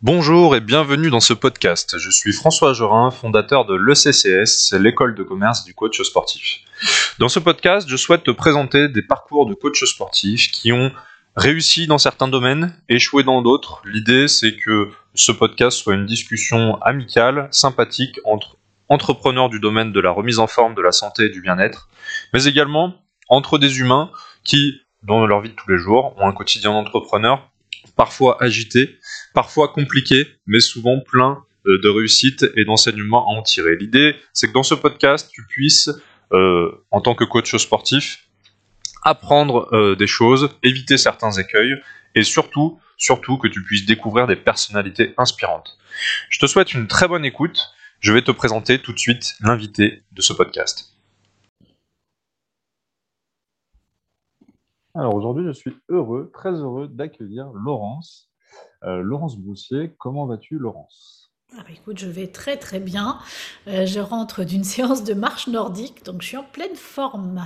Bonjour et bienvenue dans ce podcast. Je suis François Jorin, fondateur de l'ECCS, l'école de commerce du coach sportif. Dans ce podcast, je souhaite te présenter des parcours de coachs sportifs qui ont réussi dans certains domaines, échoué dans d'autres. L'idée, c'est que ce podcast soit une discussion amicale, sympathique entre entrepreneurs du domaine de la remise en forme, de la santé et du bien-être, mais également entre des humains qui, dans leur vie de tous les jours, ont un quotidien d'entrepreneur parfois agité, parfois compliqué, mais souvent plein euh, de réussite et d'enseignements à en tirer. L'idée, c'est que dans ce podcast, tu puisses, euh, en tant que coach sportif, apprendre euh, des choses, éviter certains écueils et surtout, surtout que tu puisses découvrir des personnalités inspirantes. Je te souhaite une très bonne écoute. Je vais te présenter tout de suite l'invité de ce podcast. Alors aujourd'hui, je suis heureux, très heureux d'accueillir Laurence. Euh, Laurence Broussier, comment vas-tu Laurence? Ah bah écoute, je vais très très bien. Euh, je rentre d'une séance de marche nordique, donc je suis en pleine forme.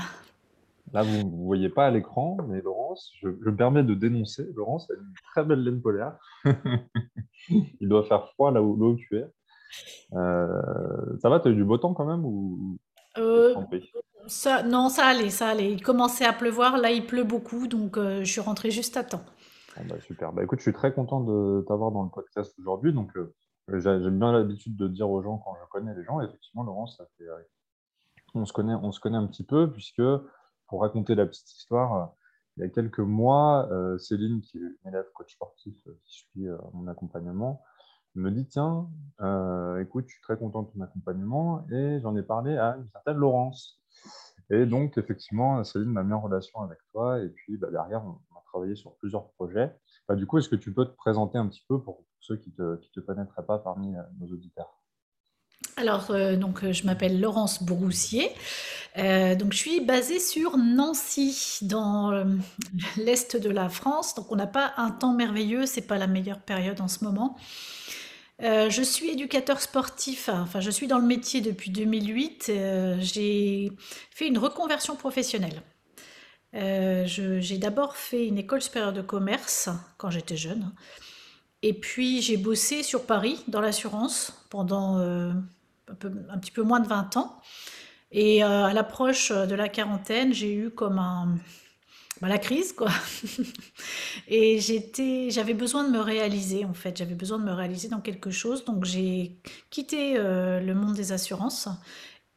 Là, vous ne voyez pas à l'écran, mais Laurence, je, me permets de dénoncer. Laurence a une très belle laine polaire. Il doit faire froid là où, là où tu es. Euh, ça va, tu as eu du beau temps quand même ou... Ça, non, ça allait, ça allait. Il commençait à pleuvoir, là il pleut beaucoup, donc euh, je suis rentrée juste à temps. Ah bah, super. Bah, écoute, je suis très content de t'avoir dans le podcast aujourd'hui. Donc, euh, j'aime bien l'habitude de dire aux gens quand je connais les gens. effectivement, Laurence, ça fait, euh, on se connaît, on se connaît un petit peu puisque pour raconter la petite histoire, il y a quelques mois, Céline, qui est une élève coach sportif qui suit mon accompagnement, me dit tiens, écoute, je suis très content de ton accompagnement et j'en ai parlé à une certaine Laurence. Et donc, effectivement, Céline m'a mis en relation avec toi. Et puis, bah, derrière, on, a travaillé sur plusieurs projets. Bah, du coup, est-ce que tu peux te présenter un petit peu pour ceux qui ne te, connaîtraient pas parmi euh, nos auditeurs? Alors, euh, donc, euh, je m'appelle Laurence Broussier. donc, je suis basée sur Nancy, dans l'est de la France. Donc, on n'a pas un temps merveilleux. C'est pas la meilleure période en ce moment. Euh, je suis éducateur sportif, enfin je suis dans le métier depuis 2008. Euh, j'ai fait une reconversion professionnelle. Euh, j'ai d'abord fait une école supérieure de commerce quand j'étais jeune. Et puis j'ai bossé sur Paris dans l'assurance pendant un, un, petit peu moins de 20 ans. Et à l'approche de la quarantaine, j'ai eu comme un, bah, la crise, quoi. et j'étais, j'avais besoin de me réaliser, en fait. J'avais besoin de me réaliser dans quelque chose. Donc, j'ai quitté euh, le monde des assurances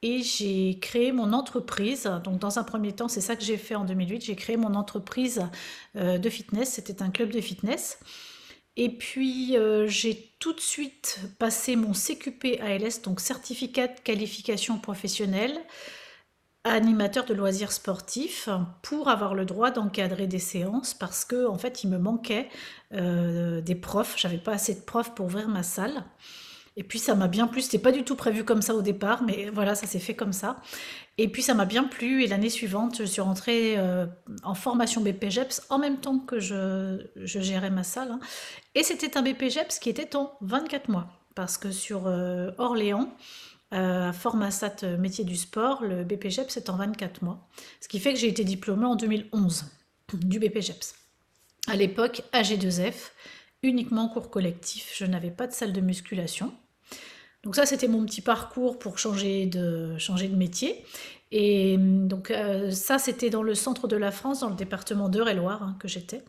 et j'ai créé mon entreprise. Donc, dans un premier temps, c'est ça que j'ai fait en 2008. J'ai créé mon entreprise euh, de fitness. C'était un club de fitness. Et puis, euh, j'ai tout de suite passé mon CQP ALS, donc certificat de qualification professionnelle animateur de loisirs sportifs pour avoir le droit d'encadrer des séances parce que en fait il me manquait euh, des profs. J'avais pas assez de profs pour ouvrir ma salle et puis ça m'a bien plu c'était pas du tout prévu comme ça au départ mais voilà ça s'est fait comme ça et puis ça m'a bien plu et l'année suivante je suis rentrée euh, en formation BPGEPS en même temps que je, gérais ma salle hein. et c'était un BPGEPS qui était en 24 mois parce que sur euh, Orléans euh, Formasat euh, métier du sport, le BPGEPS c'est en 24 mois. Ce qui fait que j'ai été diplômée en 2011 du BPGEPS. À l'époque, AG2F, uniquement cours collectif, je n'avais pas de salle de musculation. Donc ça, c'était mon petit parcours pour changer de, métier. Et donc euh, ça, c'était dans le centre de la France, dans le département d'Eure-et-Loire hein, que j'étais.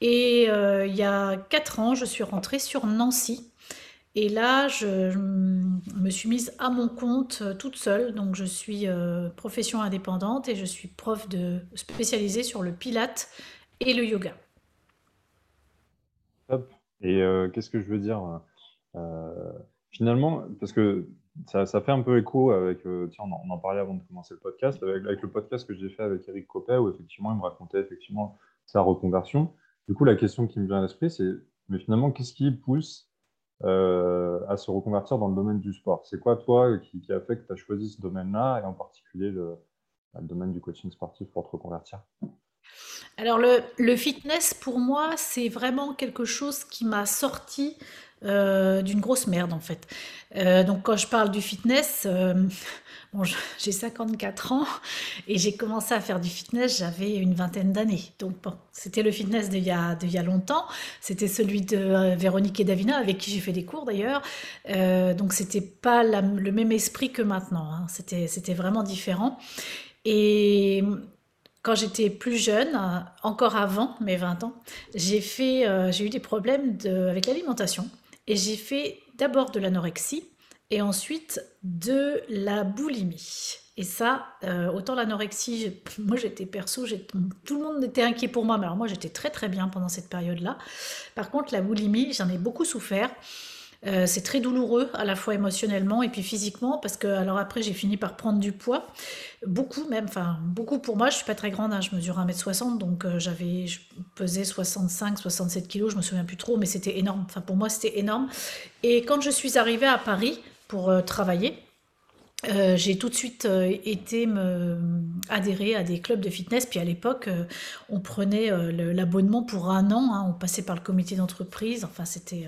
Et il y a 4 ans, je suis rentrée sur Nancy et là, je, me suis mise à mon compte euh, toute seule. Donc, je suis euh, profession indépendante et je suis prof de spécialisée sur le pilate et le yoga. Top. Et euh, qu'est-ce que je veux dire Finalement, parce que ça, fait un peu écho avec, tiens, on en, parlait avant de commencer le podcast, avec, le podcast que j'ai fait avec Eric Copet, où effectivement, il me racontait effectivement sa reconversion. Du coup, la question qui me vient à l'esprit, c'est, mais finalement, qu'est-ce qui pousse euh, à se reconvertir dans le domaine du sport? C'est quoi, toi, qui, a fait que tu as choisi ce domaine-là, et en particulier le, domaine du coaching sportif pour te reconvertir? Alors, le, fitness, pour moi, c'est vraiment quelque chose qui m'a sorti d'une grosse merde en fait. donc quand je parle du fitness, Bon, j'ai 54 ans et j'ai commencé à faire du fitness, j'avais une vingtaine d'années. Donc bon, c'était le fitness d'il y, a, y a longtemps. C'était celui de euh, Véronique et Davina, avec qui j'ai fait des cours d'ailleurs. Euh, donc c'était pas le même esprit que maintenant. Hein. C'était, vraiment différent. Et quand j'étais plus jeune, encore avant mes 20 ans, euh, j'ai eu des problèmes de, avec l'alimentation. Et j'ai fait d'abord de l'anorexie et ensuite de la boulimie. Et ça, euh, autant l'anorexie, moi j'étais perso, tout le monde était inquiet pour moi, mais alors moi j'étais très très bien pendant cette période-là. Par contre, la boulimie, j'en ai beaucoup souffert. Euh, c'est très douloureux à la fois émotionnellement et puis physiquement parce que alors après j'ai fini par prendre du poids. Beaucoup même enfin beaucoup pour moi. Je suis pas très grande hein, je mesure 1m60 donc euh, j'avais je pesais 65 67 kilos. Je me souviens plus trop mais c'était énorme. Enfin pour moi c'était énorme. Et quand je suis arrivée à Paris pour euh, travailler. Euh, j'ai tout de suite euh, été me adhérer à des clubs de fitness. Puis à l'époque, on prenait l'abonnement pour un an. Hein. on passait par le comité d'entreprise. Enfin, c'était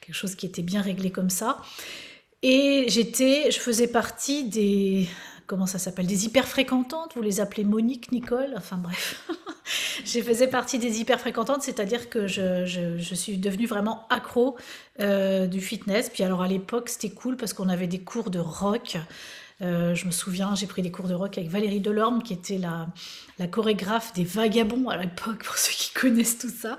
quelque chose qui était bien réglé comme ça. Et j'étais, je faisais partie des, comment ça s'appelle, des hyper fréquentantes. Vous les appelez Monique, Nicole. Enfin bref. je faisais partie des hyper fréquentantes, c'est-à-dire que je, suis devenue vraiment accro euh, du fitness. Puis alors à l'époque, c'était cool parce qu'on avait des cours de rock. Euh, je me souviens, j'ai pris des cours de rock avec Valérie Delorme, qui était la, chorégraphe des Vagabonds à l'époque, pour ceux qui connaissent tout ça.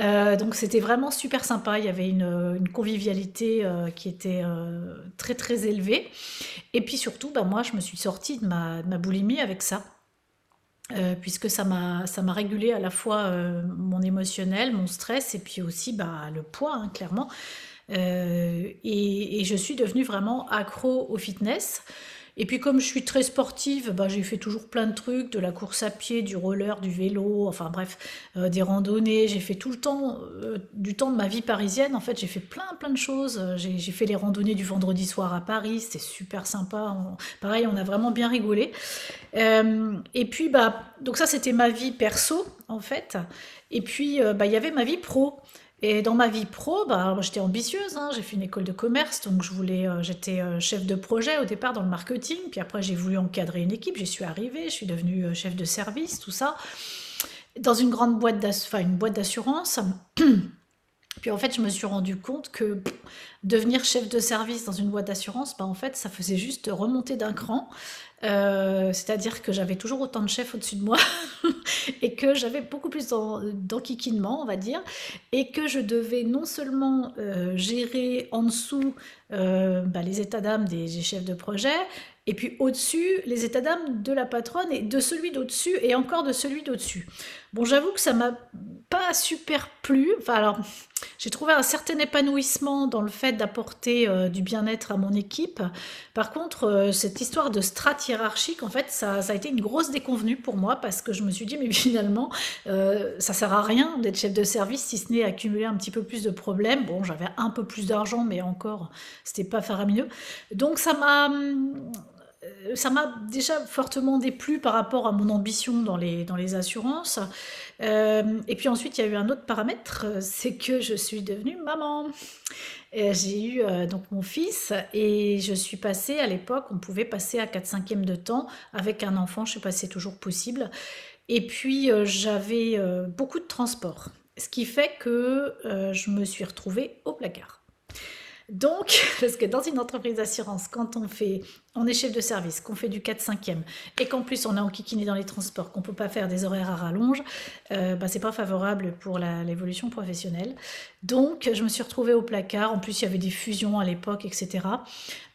Euh, donc c'était vraiment super sympa. Il y avait une, convivialité qui était très très élevée. Et puis surtout, bah, moi, je me suis sortie de ma boulimie avec ça. Euh, puisque ça m'a régulé à la fois euh, mon émotionnel, mon stress et puis aussi bah, le poids hein, clairement. Euh, et, je suis devenue vraiment accro au fitness. Et puis comme je suis très sportive, bah, j'ai fait toujours plein de trucs, de la course à pied, du roller, du vélo, enfin bref, euh, des randonnées. J'ai fait tout le temps, euh, du temps de ma vie parisienne, en fait, j'ai fait plein plein de choses. J'ai fait les randonnées du vendredi soir à Paris, c'était super sympa. pareil, on a vraiment bien rigolé. Euh, et puis, bah, donc ça, c'était ma vie perso, en fait. Et puis, bah, il y avait ma vie pro. Et dans ma vie pro, bah, j'étais ambitieuse, hein. j'ai fait une école de commerce, donc je voulais, euh, j'étais euh, chef de projet au départ dans le marketing, puis après j'ai voulu encadrer une équipe, j'y suis arrivée, je suis devenue euh, chef de service, tout ça, dans une grande boîte d'assurance. Puis en fait, je me suis rendu compte que devenir chef de service dans une boîte d'assurance, bah, en fait, ça faisait juste remonter d'un cran. Euh, c'est-à-dire que j'avais toujours autant de chefs au-dessus de moi et que j'avais beaucoup plus d'enquiquinement, on va dire, et que je devais non seulement euh, gérer en dessous euh, bah, les états d'âme des, chefs de projet, et puis au-dessus, les états d'âme de la patronne et de celui d'au-dessus et encore de celui d'au-dessus. Bon, j'avoue que ça m'a pas super plu. Enfin, alors, j'ai trouvé un certain épanouissement dans le fait d'apporter euh, du bien-être à mon équipe. Par contre, euh, cette histoire de strate hiérarchique, en fait, ça, a été une grosse déconvenue pour moi parce que je me suis dit, mais finalement, euh, ça sert à rien d'être chef de service si ce n'est accumuler un petit peu plus de problèmes. Bon, j'avais un peu plus d'argent, mais encore, c'était pas faramineux. Donc, ça m'a euh, ça m'a déjà fortement déplu par rapport à mon ambition dans les, dans les assurances. Euh, et puis ensuite, il y a eu un autre paramètre, c'est que je suis devenue maman. J'ai eu euh, donc mon fils et je suis passée, à l'époque, on pouvait passer à 4 5 de temps avec un enfant, je ne sais pas si c'est toujours possible. Et puis, j'avais beaucoup de transport, ce qui fait que je me suis retrouvée au placard. Donc, parce que dans une entreprise d'assurance, quand on fait, on est chef de service, qu'on fait du 4-5e, et qu'en plus on est enquiquiné dans les transports, qu'on peut pas faire des horaires à rallonge, euh, bah, c'est pas favorable pour l'évolution professionnelle. Donc, je me suis retrouvée au placard. En plus, il y avait des fusions à l'époque, etc.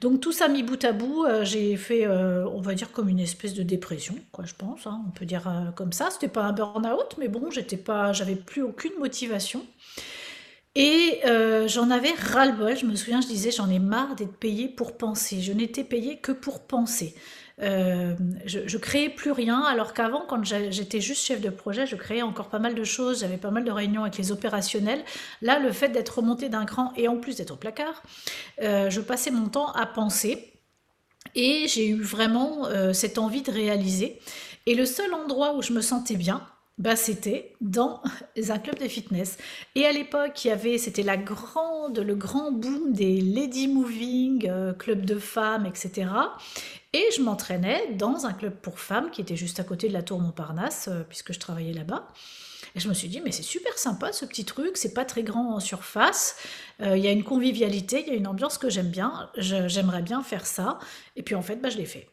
Donc, tout ça mis bout à bout, euh, j'ai fait, euh, on va dire, comme une espèce de dépression, quoi, je pense. Hein. on peut dire euh, comme ça. C'était pas un burn-out, mais bon, j'étais pas, j'avais plus aucune motivation. Et euh, j'en avais ras-le-bol, je me souviens, je disais, j'en ai marre d'être payée pour penser. Je n'étais payée que pour penser. Euh, je, je créais plus rien, alors qu'avant, quand j'étais juste chef de projet, je créais encore pas mal de choses, j'avais pas mal de réunions avec les opérationnels. Là, le fait d'être remonté d'un cran et en plus d'être au placard, euh, je passais mon temps à penser et j'ai eu vraiment cette envie de réaliser. Et le seul endroit où je me sentais bien, bah, c'était dans un club de fitness. Et à l'époque, il y avait, c'était la grande, le grand boom des lady moving, euh, club de femmes, etc. Et je m'entraînais dans un club pour femmes qui était juste à côté de la tour Montparnasse, euh, puisque je travaillais là-bas. Et je me suis dit, mais c'est super sympa ce petit truc, c'est pas très grand en surface, euh, il y a une convivialité, il y a une ambiance que j'aime bien, j'aimerais bien faire ça. Et puis en fait, bah, je l'ai fait.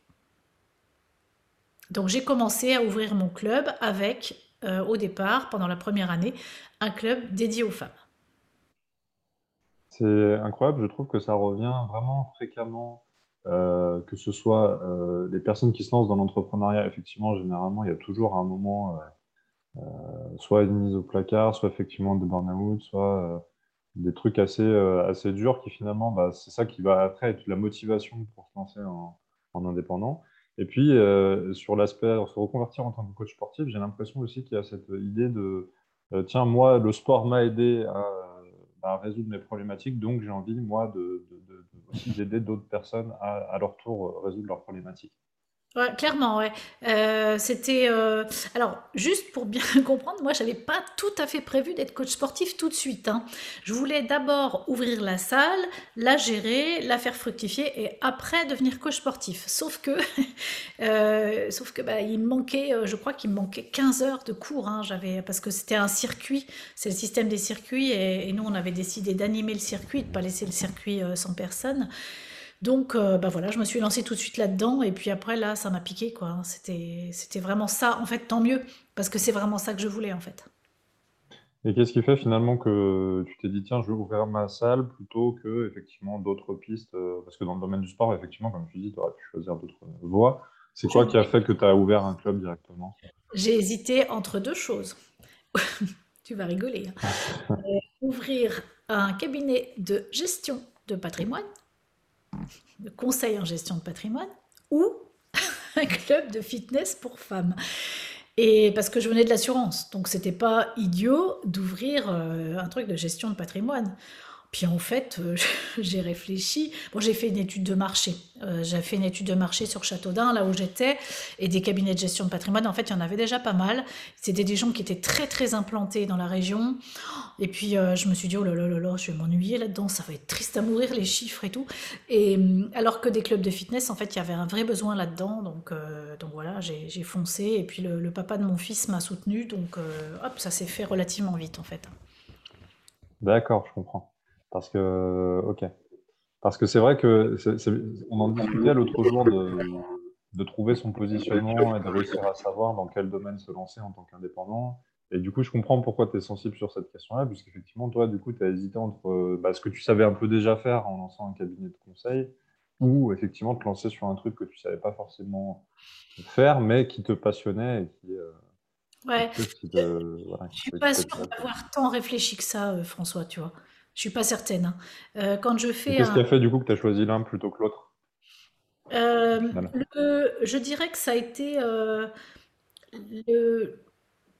Donc j'ai commencé à ouvrir mon club avec euh, au départ, pendant la première année, un club dédié aux femmes. C'est incroyable, je trouve que ça revient vraiment fréquemment, euh, que ce soit euh, les personnes qui se lancent dans l'entrepreneuriat, effectivement, généralement, il y a toujours un moment, soit une mise au placard, soit effectivement des burn-out, soit des trucs assez, assez durs qui finalement, bah, c'est ça qui va après être la motivation pour se lancer en indépendant. Et puis, euh, sur l'aspect, se reconvertir en tant que coach sportif, j'ai l'impression aussi qu'il y a cette idée de euh, tiens, moi, le sport m'a aidé à, résoudre mes problématiques, donc j'ai envie, moi, de, aussi d'aider d'autres personnes à, à, leur tour résoudre leurs problématiques. Ouais, clairement, ouais. Euh, c'était euh, alors juste pour bien comprendre, moi j'avais pas tout à fait prévu d'être coach sportif tout de suite. Hein. Je voulais d'abord ouvrir la salle, la gérer, la faire fructifier et après devenir coach sportif. Sauf que, euh, sauf que bah, il me manquait, je crois qu'il me manquait 15 heures de cours. Hein, j'avais parce que c'était un circuit, c'est le système des circuits et, nous on avait décidé d'animer le circuit, de pas laisser le circuit sans personne. Donc, euh, bah voilà, je me suis lancée tout de suite là-dedans. Et puis après, là, ça m'a piqué, quoi. C'était, c'était vraiment ça. En fait, tant mieux, parce que c'est vraiment ça que je voulais, en fait. Et qu'est-ce qui fait finalement que tu t'es dit, tiens, je vais ouvrir ma salle plutôt que effectivement d'autres pistes euh, Parce que dans le domaine du sport, effectivement, comme tu dis, tu aurais pu choisir d'autres voies. C'est quoi qui a fait que tu as ouvert un club directement? J'ai hésité entre deux choses. tu vas rigoler. Hein. Euh, ouvrir un cabinet de gestion de patrimoine de conseil en gestion de patrimoine ou un club de fitness pour femmes. Et parce que je venais de l'assurance, donc c'était pas idiot d'ouvrir euh, un truc de gestion de patrimoine. Puis en fait, euh, j'ai réfléchi. Bon, j'ai fait une étude de marché. Euh, j'ai fait une étude de marché sur Châteaudun, là où j'étais, et des cabinets de gestion de patrimoine. En fait, il y en avait déjà pas mal. C'était des gens qui étaient très très implantés dans la région. Et puis euh, je me suis dit oh là là là là, je vais m'ennuyer là-dedans. Ça va être triste à mourir les chiffres et tout. Et alors que des clubs de fitness, en fait, il y avait un vrai besoin là-dedans. Donc donc voilà, j'ai foncé. Et puis le, le, papa de mon fils m'a soutenu. Donc hop, ça s'est fait relativement vite en fait. D'accord, je comprends. Parce que, ok. Parce que c'est vrai que on en discutait l'autre jour de, de, trouver son positionnement et de réussir à savoir dans quel domaine se lancer en tant qu'indépendant. Et du coup, je comprends pourquoi tu es sensible sur cette question-là, puisqu'effectivement, toi, du coup, tu as hésité entre bah, ce que tu savais un peu déjà faire en lançant un cabinet de conseil ou effectivement te lancer sur un truc que tu savais pas forcément faire, mais qui te passionnait et qui. Euh, ouais. je suis pas sûre d'avoir tant réfléchi que ça, euh, François, tu vois. Je suis pas certaine. Hein. Euh, quand je fais Qu'est-ce qui a fait du coup que tu as choisi l'un plutôt que l'autre euh, je dirais que ça a été euh, le...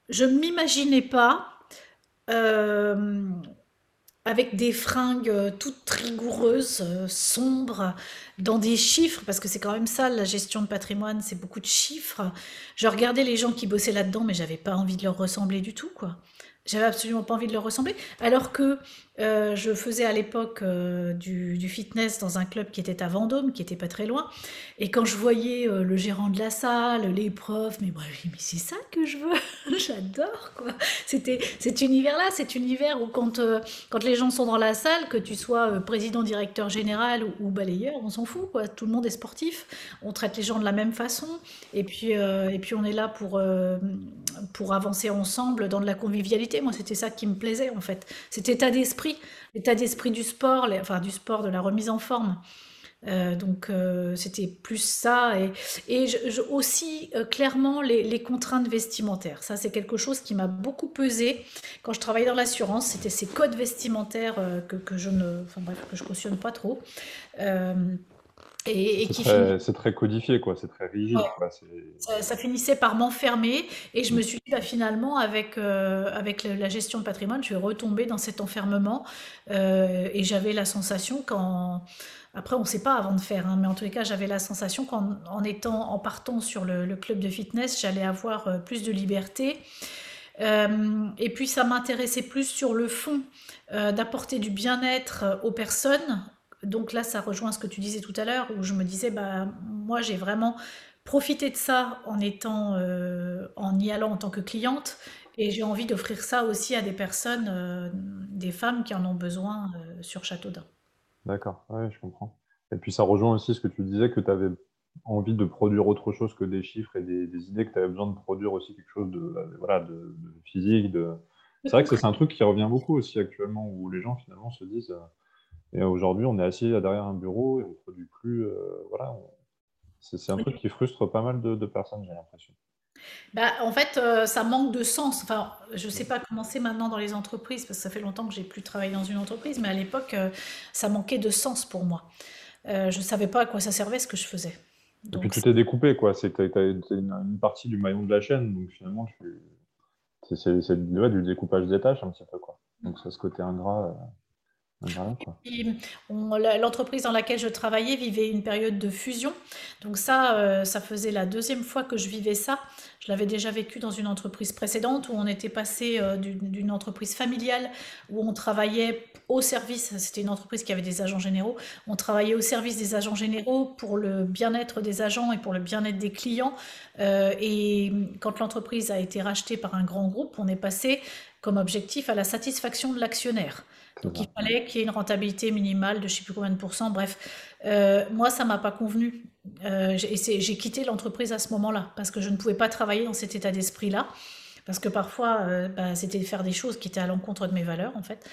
je ne m'imaginais pas avec des fringues toutes rigoureuses, sombres, dans des chiffres, parce que c'est quand même ça, la gestion de patrimoine, c'est beaucoup de chiffres. Je regardais les gens qui bossaient là-dedans, mais j'avais pas envie de leur ressembler du tout, quoi. J'avais absolument pas envie de leur ressembler. Alors que euh, je faisais à l'époque euh, du, fitness dans un club qui était à Vendôme, qui était pas très loin. Et quand je voyais euh, le gérant de la salle, les profs, mais, mais c'est ça que je veux. J'adore quoi. C'était cet univers-là, cet univers où quand, quand les gens sont dans la salle, que tu sois président, directeur général ou, balayeur, on s'en fout quoi. Tout le monde est sportif. On traite les gens de la même façon. Et puis, et puis on est là pour, pour avancer ensemble dans de la convivialité. Moi, c'était ça qui me plaisait en fait. Cet état d'esprit l'état d'esprit du sport, enfin du sport, de la remise en forme. Euh, donc euh, c'était plus ça et, et aussi euh, clairement les, contraintes vestimentaires. Ça c'est quelque chose qui m'a beaucoup pesé quand je travaillais dans l'assurance. C'était ces codes vestimentaires que, je ne, enfin cautionne pas trop. Et, c'est, très, codifié, quoi. C'est très rigide. Ça, finissait par m'enfermer et je me suis dit, bah, finalement, avec, euh, avec la gestion de patrimoine, je vais retomber dans cet enfermement. Euh, et j'avais la sensation quand... Après, on ne sait pas avant de faire, hein, mais en tous les cas, j'avais la sensation qu'en en étant, en partant sur le, club de fitness, j'allais avoir euh, plus de liberté et puis ça m'intéressait plus sur le fond, d'apporter du bien-être aux personnes. Donc là, ça rejoint ce que tu disais tout à l'heure, où je me disais, bah, moi j'ai vraiment profité de ça en étant, en y allant en tant que cliente. Et j'ai envie d'offrir ça aussi à des personnes, des femmes qui en ont besoin sur Châteaudun. D'accord, ouais, je comprends. Et puis ça rejoint aussi ce que tu disais, que tu avais envie de produire autre chose que des chiffres et des, idées, que tu avais besoin de produire aussi quelque chose de, euh, voilà, de, physique. De... C'est vrai que c'est un truc qui revient beaucoup aussi actuellement, où les gens finalement se disent, euh, et aujourd'hui on est assis derrière un bureau et on ne produit plus. Euh, voilà, c'est un truc qui frustre pas mal de, personnes, j'ai l'impression. Bah, en fait, ça manque de sens. Enfin, je ne sais pas comment c'est maintenant dans les entreprises, parce que ça fait longtemps que j'ai plus travaillé dans une entreprise, mais à l'époque, ça manquait de sens pour moi. je ne savais pas à quoi ça servait ce que je faisais. Et puis tu t'es découpé, quoi. C'est une, partie du maillon de la chaîne, donc finalement, c'est du découpage des tâches un petit peu, quoi. Donc c'est ce côté ingrat. L'entreprise dans laquelle je travaillais vivait une période de fusion. Donc ça, euh, ça faisait la deuxième fois que je vivais ça. Je l'avais déjà vécu dans une entreprise précédente où on était passé euh, d'une entreprise familiale où on travaillait au service, c'était une entreprise qui avait des agents généraux, on travaillait au service des agents généraux pour le bien-être des agents et pour le bien-être des clients. Euh, et quand l'entreprise a été rachetée par un grand groupe, on est passé comme objectif à la satisfaction de l'actionnaire. Donc il fallait qu'il y ait une rentabilité minimale de je ne sais plus combien de pourcents. Bref, euh, moi, ça m'a pas convenu. Euh, j'ai quitté l'entreprise à ce moment-là parce que je ne pouvais pas travailler dans cet état d'esprit-là. Parce que parfois, euh, bah, c'était faire des choses qui étaient à l'encontre de mes valeurs, en fait.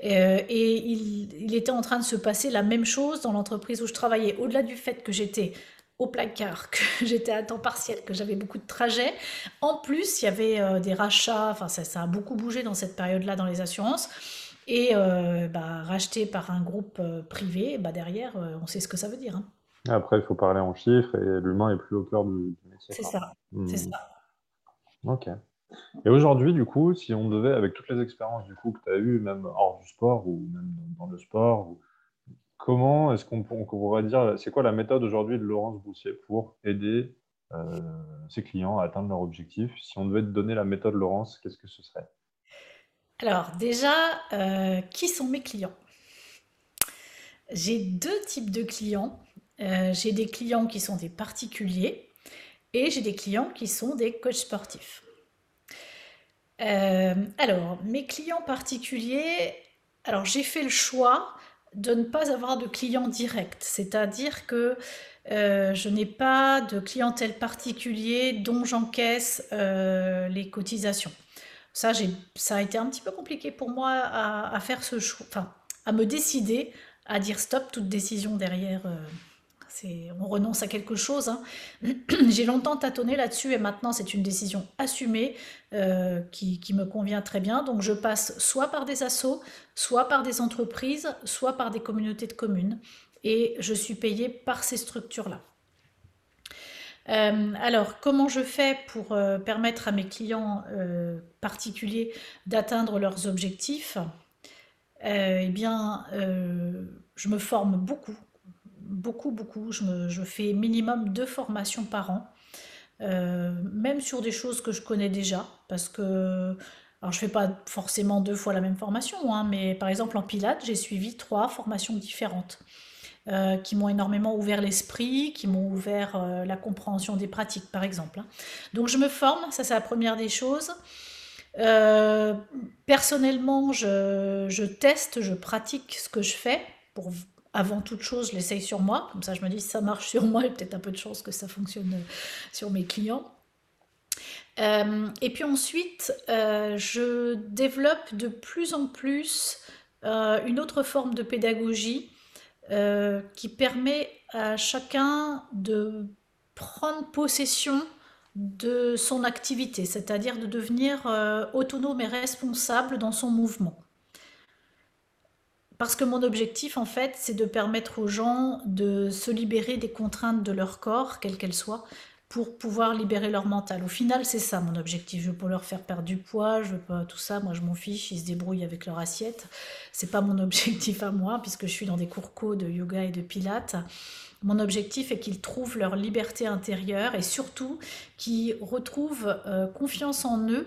et il, était en train de se passer la même chose dans l'entreprise où je travaillais. Au-delà du fait que j'étais au placard, que j'étais à temps partiel, que j'avais beaucoup de trajets. En plus, il y avait des rachats, enfin ça, a beaucoup bougé dans cette période-là dans les assurances. Et euh, bah, racheté par un groupe euh, privé, bah, derrière, euh, on sait ce que ça veut dire. Hein. Après, il faut parler en chiffres et l'humain est plus au cœur du, métier. C'est ça, hmm. c'est ça. Ok. Et aujourd'hui, du coup, si on devait, avec toutes les expériences du coup que tu as eues, même hors du sport ou même dans le sport, comment est-ce qu'on pourrait dire, c'est quoi la méthode aujourd'hui de Laurence Boussier pour aider ses clients à atteindre leur objectif? Si on devait te donner la méthode Laurence, qu'est-ce que ce serait? Alors déjà, euh, qui sont mes clients? J'ai deux types de clients. Euh, j'ai des clients qui sont des particuliers et j'ai des clients qui sont des coachs sportifs. Euh, alors, mes clients particuliers, alors j'ai fait le choix de ne pas avoir de clients directs, c'est-à-dire que je n'ai pas de clientèle particulier dont j'encaisse les cotisations. Ça, ça a été un petit peu compliqué pour moi à, faire ce choix, enfin, à me décider à dire stop, toute décision derrière. Euh, c'est, on renonce à quelque chose. Hein. J'ai longtemps tâtonné là-dessus et maintenant c'est une décision assumée euh, qui, qui, me convient très bien. Donc je passe soit par des assos, soit par des entreprises, soit par des communautés de communes et je suis payée par ces structures-là. Euh, alors, comment je fais pour euh, permettre à mes clients euh, particuliers d'atteindre leurs objectifs? Eh bien, je me forme beaucoup, beaucoup, beaucoup. Je, fais minimum deux formations par an, même sur des choses que je connais déjà, parce que alors, je ne fais pas forcément deux fois la même formation, hein, mais par exemple en Pilates, j'ai suivi trois formations différentes. Euh, qui m'ont énormément ouvert l'esprit, qui m'ont ouvert euh, la compréhension des pratiques, par exemple. Hein. Donc je me forme, ça c'est la première des choses. Euh, personnellement, je, teste, je pratique ce que je fais. Pour, avant toute chose, je l'essaye sur moi. Comme ça, je me dis, si ça marche sur moi, il y a peut-être un peu de chance que ça fonctionne sur mes clients. et puis ensuite, je développe de plus en plus une autre forme de pédagogie euh, qui permet à chacun de prendre possession de son activité, c'est-à-dire de devenir euh, autonome et responsable dans son mouvement. Parce que mon objectif, en fait, c'est de permettre aux gens de se libérer des contraintes de leur corps, quelles qu'elles soient, pour pouvoir libérer leur mental. Au final, c'est ça mon objectif. Je veux pas leur faire perdre du poids, je veux pas tout ça. Moi, je m'en fiche, ils se débrouillent avec leur assiette. C'est pas mon objectif à moi, puisque je suis dans des cours co de yoga et de pilates. Mon objectif est qu'ils trouvent leur liberté intérieure et surtout qu'ils retrouvent euh, confiance en eux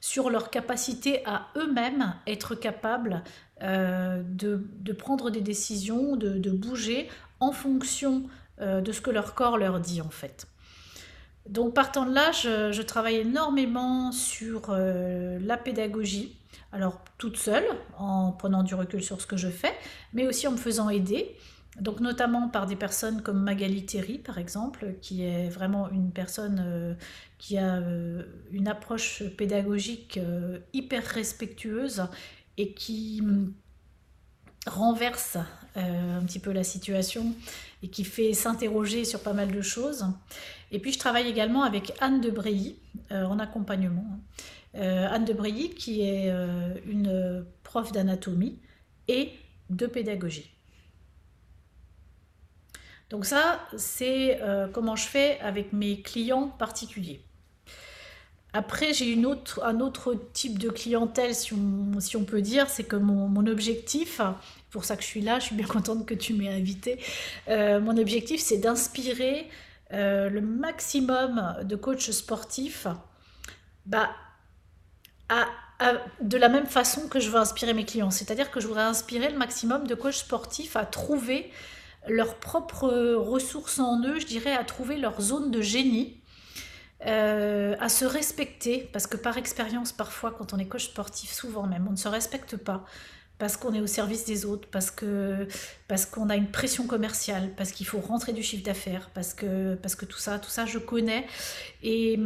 sur leur capacité à eux-mêmes être capables de, prendre des décisions, de, bouger en fonction de ce que leur corps leur dit en fait. Donc partant de là, je, travaille énormément sur euh, la pédagogie. Alors toute seule, en prenant du recul sur ce que je fais, mais aussi en me faisant aider. Donc notamment par des personnes comme Magali Terry, par exemple, qui est vraiment une personne euh, qui a euh, une approche pédagogique hyper respectueuse et qui hum, renverse un petit peu la situation et qui fait s'interroger sur pas mal de choses. Et puis je travaille également avec Anne de Bréilly euh, en accompagnement. Euh, Anne de Bréilly qui est euh, une prof d'anatomie et de pédagogie. Donc ça, c'est comment je fais avec mes clients particuliers. Après, j'ai une autre, un autre type de clientèle, si on, si on peut dire, c'est que mon, objectif, pour ça que je suis là, je suis bien contente que tu m'aies invité, mon objectif c'est d'inspirer euh, le maximum de coachs sportifs bah, de la même façon que je veux inspirer mes clients. C'est-à-dire que je voudrais inspirer le maximum de coachs sportifs à trouver leurs propres ressources en eux, je dirais, à trouver leur zone de génie. Euh, à se respecter, parce que par expérience, parfois, quand on est coach sportif, souvent même, on ne se respecte pas parce qu'on est au service des autres, parce que parce qu'on a une pression commerciale, parce qu'il faut rentrer du chiffre d'affaires, parce que parce que tout ça, tout ça, je connais et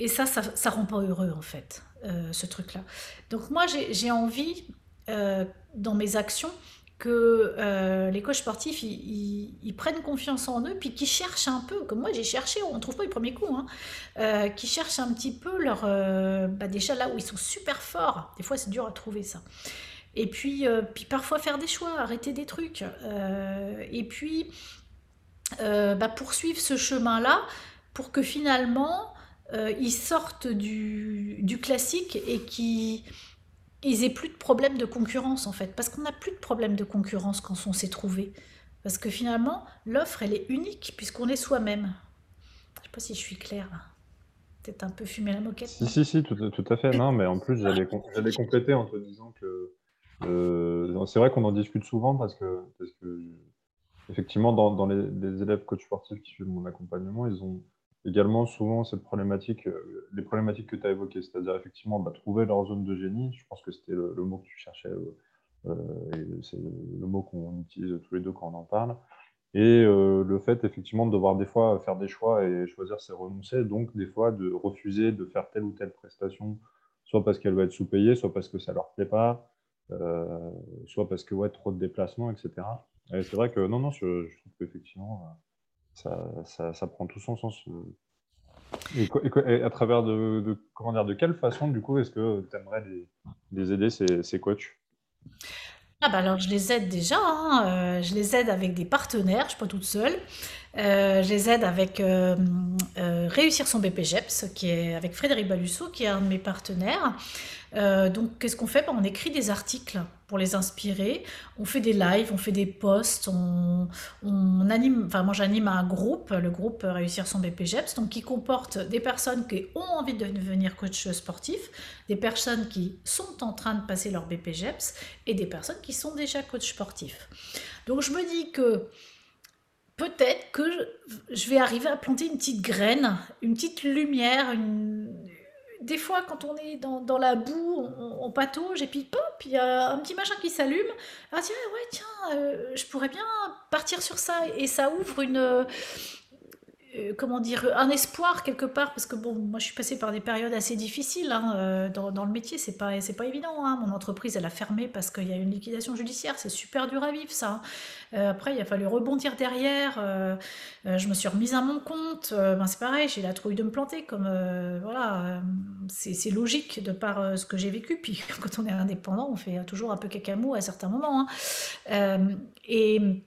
et ça, ça, ça rend pas heureux en fait, euh, ce truc-là. Donc moi, j'ai envie euh, dans mes actions que euh, les coachs sportifs ils, prennent confiance en eux, puis qu'ils cherchent un peu, comme moi j'ai cherché, on ne trouve pas le premier coup, hein, qui cherchent un petit peu leur. Bah déjà là où ils sont super forts, des fois c'est dur à trouver ça. Et puis, euh, puis parfois faire des choix, arrêter des trucs. Euh, et puis euh, bah, poursuivre ce chemin-là pour que finalement ils sortent du, du classique et qu'ils ils aient plus de problème de concurrence en fait. Parce qu'on n'a plus de problème de concurrence quand on s'est trouvé. Parce que finalement, l'offre, elle est unique puisqu'on est soi-même. Je ne sais pas si je suis claire Peut-être un peu fumé la moquette. Si, si, si, tout, tout, à fait. Non, mais en plus, j'allais compléter en te disant que euh, c'est vrai qu'on en discute souvent parce que, parce que effectivement, dans, les, élèves coach sportifs qui suivent mon accompagnement, ils ont également souvent cette problématique, euh, les problématiques que tu as évoquées, c'est-à-dire effectivement bah, trouver leur zone de génie. Je pense que c'était le, mot que tu cherchais, euh, et c'est le mot qu'on utilise tous les deux quand on en parle. Et le fait effectivement de devoir des fois faire des choix et choisir c'est renoncer, donc des fois de refuser de faire telle ou telle prestation, soit parce qu'elle va être sous-payée, soit parce que ça leur plaît pas, soit parce que ouais, trop de déplacements, etc. Et c'est vrai que non, non, je, trouve qu'effectivement, euh, ça, ça, prend tout son sens. Euh. Et, à travers de, comment dire, de quelle façon, du coup, est-ce que tu aimerais les, aider, ces, ces coachs? Ah bah alors je les aide déjà, hein, je les aide avec des partenaires, je ne suis pas toute seule. Je les aide avec Réussir son BPGEPS, qui est avec Frédéric Balusso, qui est un de mes partenaires. Euh, donc, qu'est-ce qu'on fait? Ben, On écrit des articles pour les inspirer. On fait des lives, on fait des posts, on, anime. Enfin, moi, j'anime un groupe, le groupe Réussir son BPGEPS, donc qui comporte des personnes qui ont envie de devenir coach sportif, des personnes qui sont en train de passer leur BPGEPS et des personnes qui sont déjà coach sportif. Donc, je me dis que peut-être que je vais arriver à planter une petite graine, une petite lumière, des fois, quand on est dans, la boue, on, patauge et puis il y a un petit machin qui s'allume. Ah tiens, ouais, tiens, euh, je pourrais bien partir sur ça. Et ça ouvre une, euh, comment dire, un espoir quelque part, parce que bon, moi je suis passée par des périodes assez difficiles hein, euh, dans, le métier, c'est pas, c'est pas évident. Hein. Mon entreprise, elle a fermé parce qu'il y a une liquidation judiciaire, c'est super dur à vivre ça. Euh, après, il a fallu rebondir derrière, je me suis remise à mon compte, ben, c'est pareil, j'ai la trouille de me planter, comme voilà, c'est, logique de par ce que j'ai vécu, puis quand on est indépendant, on fait toujours un peu cacamou à certains moments. Hein. et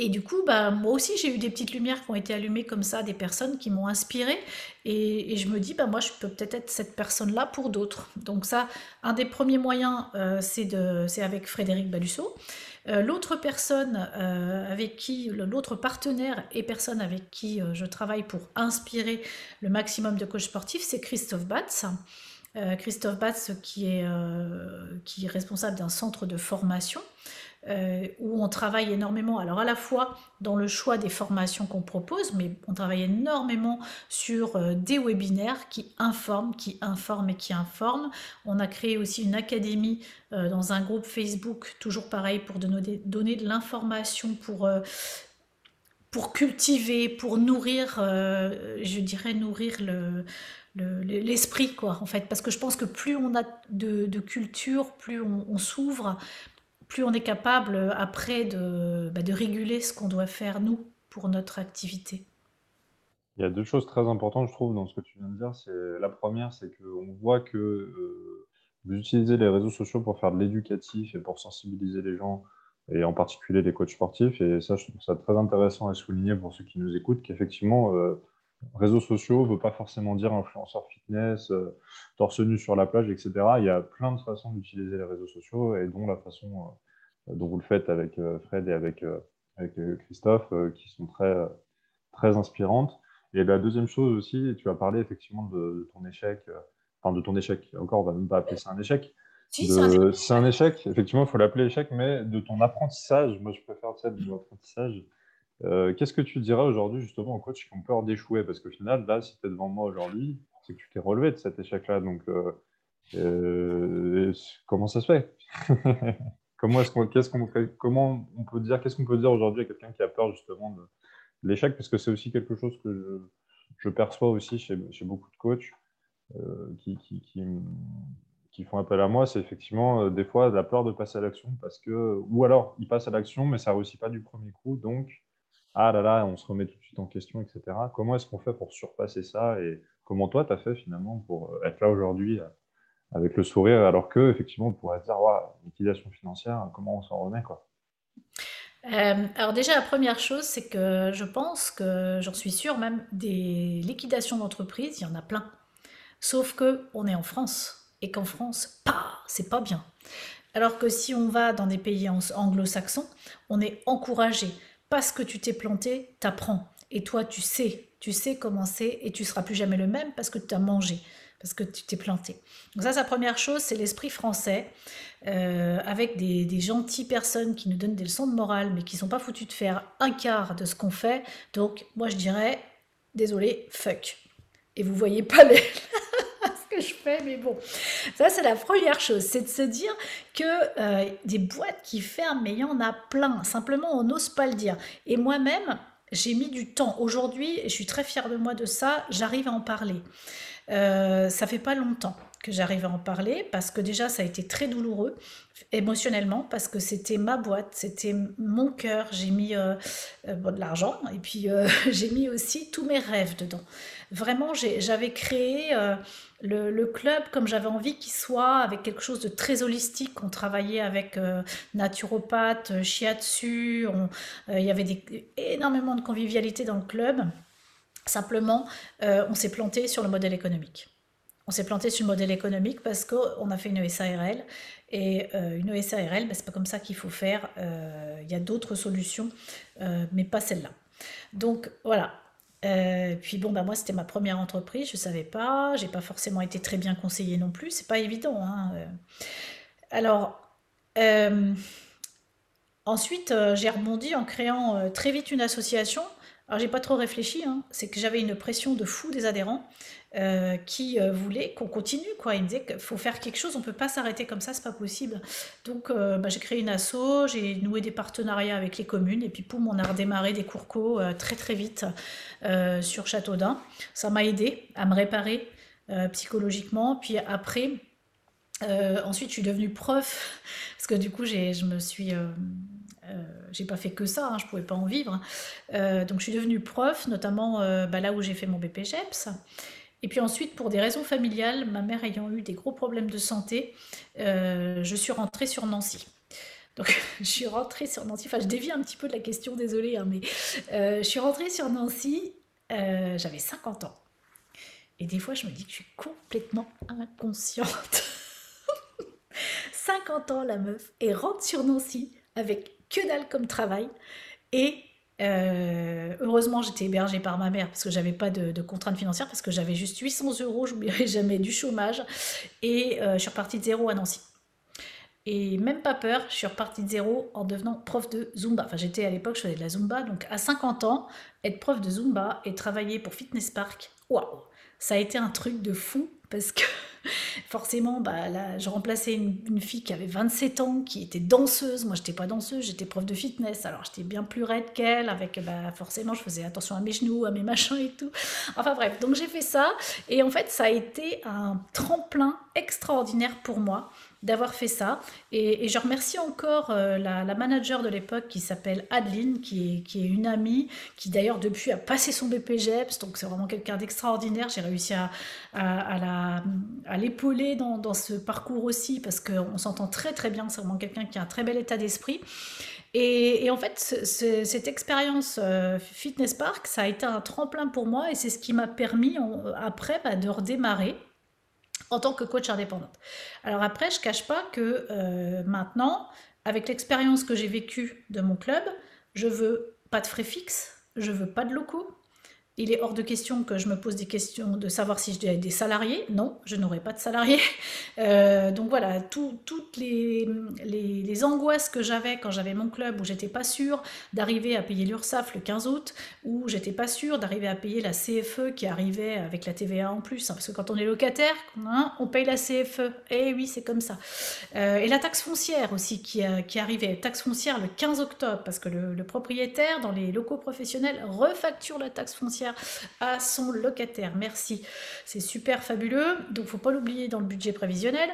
et du coup, bah, moi aussi, j'ai eu des petites lumières qui ont été allumées comme ça, des personnes qui m'ont inspirée. Et, je me dis, bah, moi, je peux peut-être être cette personne-là pour d'autres. Donc ça, un des premiers moyens, euh, c'est avec Frédéric Balusso. Euh, l'autre personne euh, avec qui, l'autre partenaire et personne avec qui je travaille pour inspirer le maximum de coachs sportifs, c'est Christophe Batz. Christophe Batz, qui est, qui est responsable d'un centre de formation. Euh, où on travaille énormément, alors à la fois dans le choix des formations qu'on propose, mais on travaille énormément sur euh, des webinaires qui informent, qui informent et qui informent. On a créé aussi une académie euh, dans un groupe Facebook, toujours pareil, pour donner, donner de l'information, pour pour cultiver, pour nourrir, je dirais nourrir le, l'esprit quoi en fait parce que je pense que plus on a de, culture plus on s'ouvre plus on est capable euh, après de, bah, de réguler ce qu'on doit faire, nous, pour notre activité. Il y a deux choses très importantes, je trouve, dans ce que tu viens de dire. C'est la première, c'est qu'on voit que euh, vous utilisez les réseaux sociaux pour faire de l'éducatif et pour sensibiliser les gens, et en particulier les coachs sportifs. Et ça, je trouve ça très intéressant à souligner pour ceux qui nous écoutent, qu'effectivement, euh, réseaux sociaux ne veut pas forcément dire influenceur fitness, euh, torse nu sur la plage, etc. Il y a plein de façons d'utiliser les réseaux sociaux et dont la façon euh, dont vous le faites avec euh, Fred et avec, avec Christophe qui sont très, très inspirantes. Et la deuxième chose aussi, tu as parlé effectivement de, ton échec, enfin de ton échec, encore on va même pas appeler ça un échec. c'est un, échec, effectivement il faut l'appeler échec, mais de ton apprentissage, moi je préfère ça de l'apprentissage euh, qu'est-ce que tu dirais aujourd'hui justement aux coachs qui ont peur d'échouer? Parce qu'au final, là, si tu es devant moi aujourd'hui, c'est que tu t'es relevé de cet échec-là. Donc, euh, euh, comment ça se fait? Comment est-ce qu'on, qu'est-ce qu'on comment on peut dire, qu'est-ce qu'on peut dire aujourd'hui à quelqu'un qui a peur justement de, l'échec? Parce que c'est aussi quelque chose que je, perçois aussi chez, beaucoup de coachs qui, qui, font appel à moi. C'est effectivement des fois la peur de passer à l'action parce que, ou alors ils passent à l'action mais ça réussit pas du premier coup, donc ah là là, on se remet tout de suite en question, etc. Comment est-ce qu'on fait pour surpasser ça et comment toi, tu as fait finalement pour euh, être là aujourd'hui euh, avec le sourire, alors que effectivement, on pourrait dire, ouais, liquidation financière, comment on s'en remet quoi? Euh, alors déjà, la première chose, c'est que je pense que, j'en suis sûre même, des liquidations d'entreprises, il y en a plein. Sauf que on est en France et qu'en France, pas, c'est pas bien. Alors que si on va dans des pays anglo-saxons, on est encouragé parce que tu t'es planté, t'apprends. Et toi, tu sais, tu sais comment c'est et tu seras plus jamais le même parce que tu as mangé, parce que tu t'es planté. Donc ça, la première chose, c'est l'esprit français, euh, avec des, des, gentilles personnes qui nous donnent des leçons de morale, mais qui sont pas foutues de faire un quart de ce qu'on fait. Donc moi, je dirais, désolé, fuck. Et vous voyez pas les... je fais, mais bon. Ça, c'est la première chose, c'est de se dire que euh, des boîtes qui ferment, mais il y en a plein. Simplement, on n'ose pas le dire. Et moi-même, j'ai mis du temps. Aujourd'hui, je suis très fière de moi de ça, j'arrive à en parler. Euh, ça fait pas longtemps que j'arrive à en parler parce que déjà ça a été très douloureux émotionnellement parce que c'était ma boîte, c'était mon cœur, j'ai mis euh, euh, de l'argent et puis j'ai mis aussi tous mes rêves dedans. Vraiment, j'avais créé le, club comme j'avais envie qu'il soit, avec quelque chose de très holistique. On travaillait avec euh, naturopathe, euh, shiatsu, euh, il y avait énormément de convivialité dans le club. Simplement, on s'est planté sur le modèle économique. On s'est planté sur le modèle économique parce qu'on a fait une SARL. Et une SARL, ben, c'est pas comme ça qu'il faut faire. Il y a d'autres solutions, mais pas celle-là. Donc voilà, euh, puis bon, bah moi c'était ma première entreprise, je savais pas, j'ai pas forcément été très bien conseillée non plus, c'est pas évident. Hein, euh. Alors, euh, ensuite j'ai rebondi en créant très vite une association. Alors j'ai pas trop réfléchi, hein, c'est que j'avais une pression de fou des adhérents. Euh, qui euh, voulait qu'on continue. Quoi. Il me disait qu'il faut faire quelque chose, on ne peut pas s'arrêter comme ça, c'est pas possible. Donc euh, bah, j'ai créé une asso, j'ai noué des partenariats avec les communes, et puis poum, on a redémarré des cours co très très vite sur Châteaudun. Ça m'a aidé à me réparer psychologiquement. Puis après, ensuite, je suis devenue prof, parce que du coup, je me suis... j'ai pas fait que ça, hein, je pouvais pas en vivre. donc je suis devenue prof, notamment bah, là où j'ai fait mon BPGEPS. Et puis ensuite, pour des raisons familiales, ma mère ayant eu des gros problèmes de santé, euh, je suis rentrée sur Nancy. Donc, je suis rentrée sur Nancy. Enfin, je dévie un petit peu de la question, désolée, hein, mais euh, je suis rentrée sur Nancy. Euh, j'avais 50 ans. Et des fois, je me dis que je suis complètement inconsciente. 50 ans, la meuf, et rentre sur Nancy avec que dalle comme travail. Et Euh, heureusement, j'étais hébergée par ma mère parce que j'avais pas de, contraintes financières, parce que j'avais juste 800 euros, j'oublierai jamais, du chômage. Et euh, je suis repartie de zéro à Nancy. Et même pas peur, je suis repartie de zéro en devenant prof de Zumba. Enfin, j'étais à l'époque, je faisais de la Zumba. Donc, à 50 ans, être prof de Zumba et travailler pour Fitness Park, waouh, ça a été un truc de fou parce que forcément, bah, là, je remplaçais une, fille qui avait 27 ans, qui était danseuse. Moi, j'étais pas danseuse, j'étais prof de fitness. Alors, j'étais bien plus raide qu'elle. Avec, bah, forcément, je faisais attention à mes genoux, à mes machins et tout. Enfin bref, donc j'ai fait ça. Et en fait, ça a été un tremplin extraordinaire pour moi d'avoir fait ça. Et, je remercie encore euh, la, manager de l'époque qui s'appelle Adeline, qui est, une amie, qui d'ailleurs depuis a passé son BPGEPS, donc c'est vraiment quelqu'un d'extraordinaire. J'ai réussi à, l'épauler dans, dans, ce parcours aussi, parce qu'on s'entend très très bien, c'est vraiment quelqu'un qui a un très bel état d'esprit. Et, en fait, cette expérience euh, Fitness Park, ça a été un tremplin pour moi et c'est ce qui m'a permis après bah, de redémarrer en tant que coach indépendante. Alors après, je cache pas que euh, maintenant, avec l'expérience que j'ai vécue de mon club, je veux pas de frais fixes, je veux pas de locaux, il est hors de question que je me pose des questions de savoir si je des salariés. Non, je n'aurai pas de salariés. Euh, donc voilà, toutes les, angoisses que j'avais quand j'avais mon club où j'étais pas sûre d'arriver à payer l'URSSAF le 15 août, où j'étais pas sûre d'arriver à payer la CFE qui arrivait avec la TVA en plus. Hein, parce que quand on est locataire, hein, on paye la CFE. Eh oui, c'est comme ça. Euh, et la taxe foncière aussi qui, arrivait. Taxe foncière le 15 octobre, parce que le propriétaire dans les locaux professionnels refacture la taxe foncière à son locataire. Merci. C'est super fabuleux. Donc, faut pas l'oublier dans le budget prévisionnel.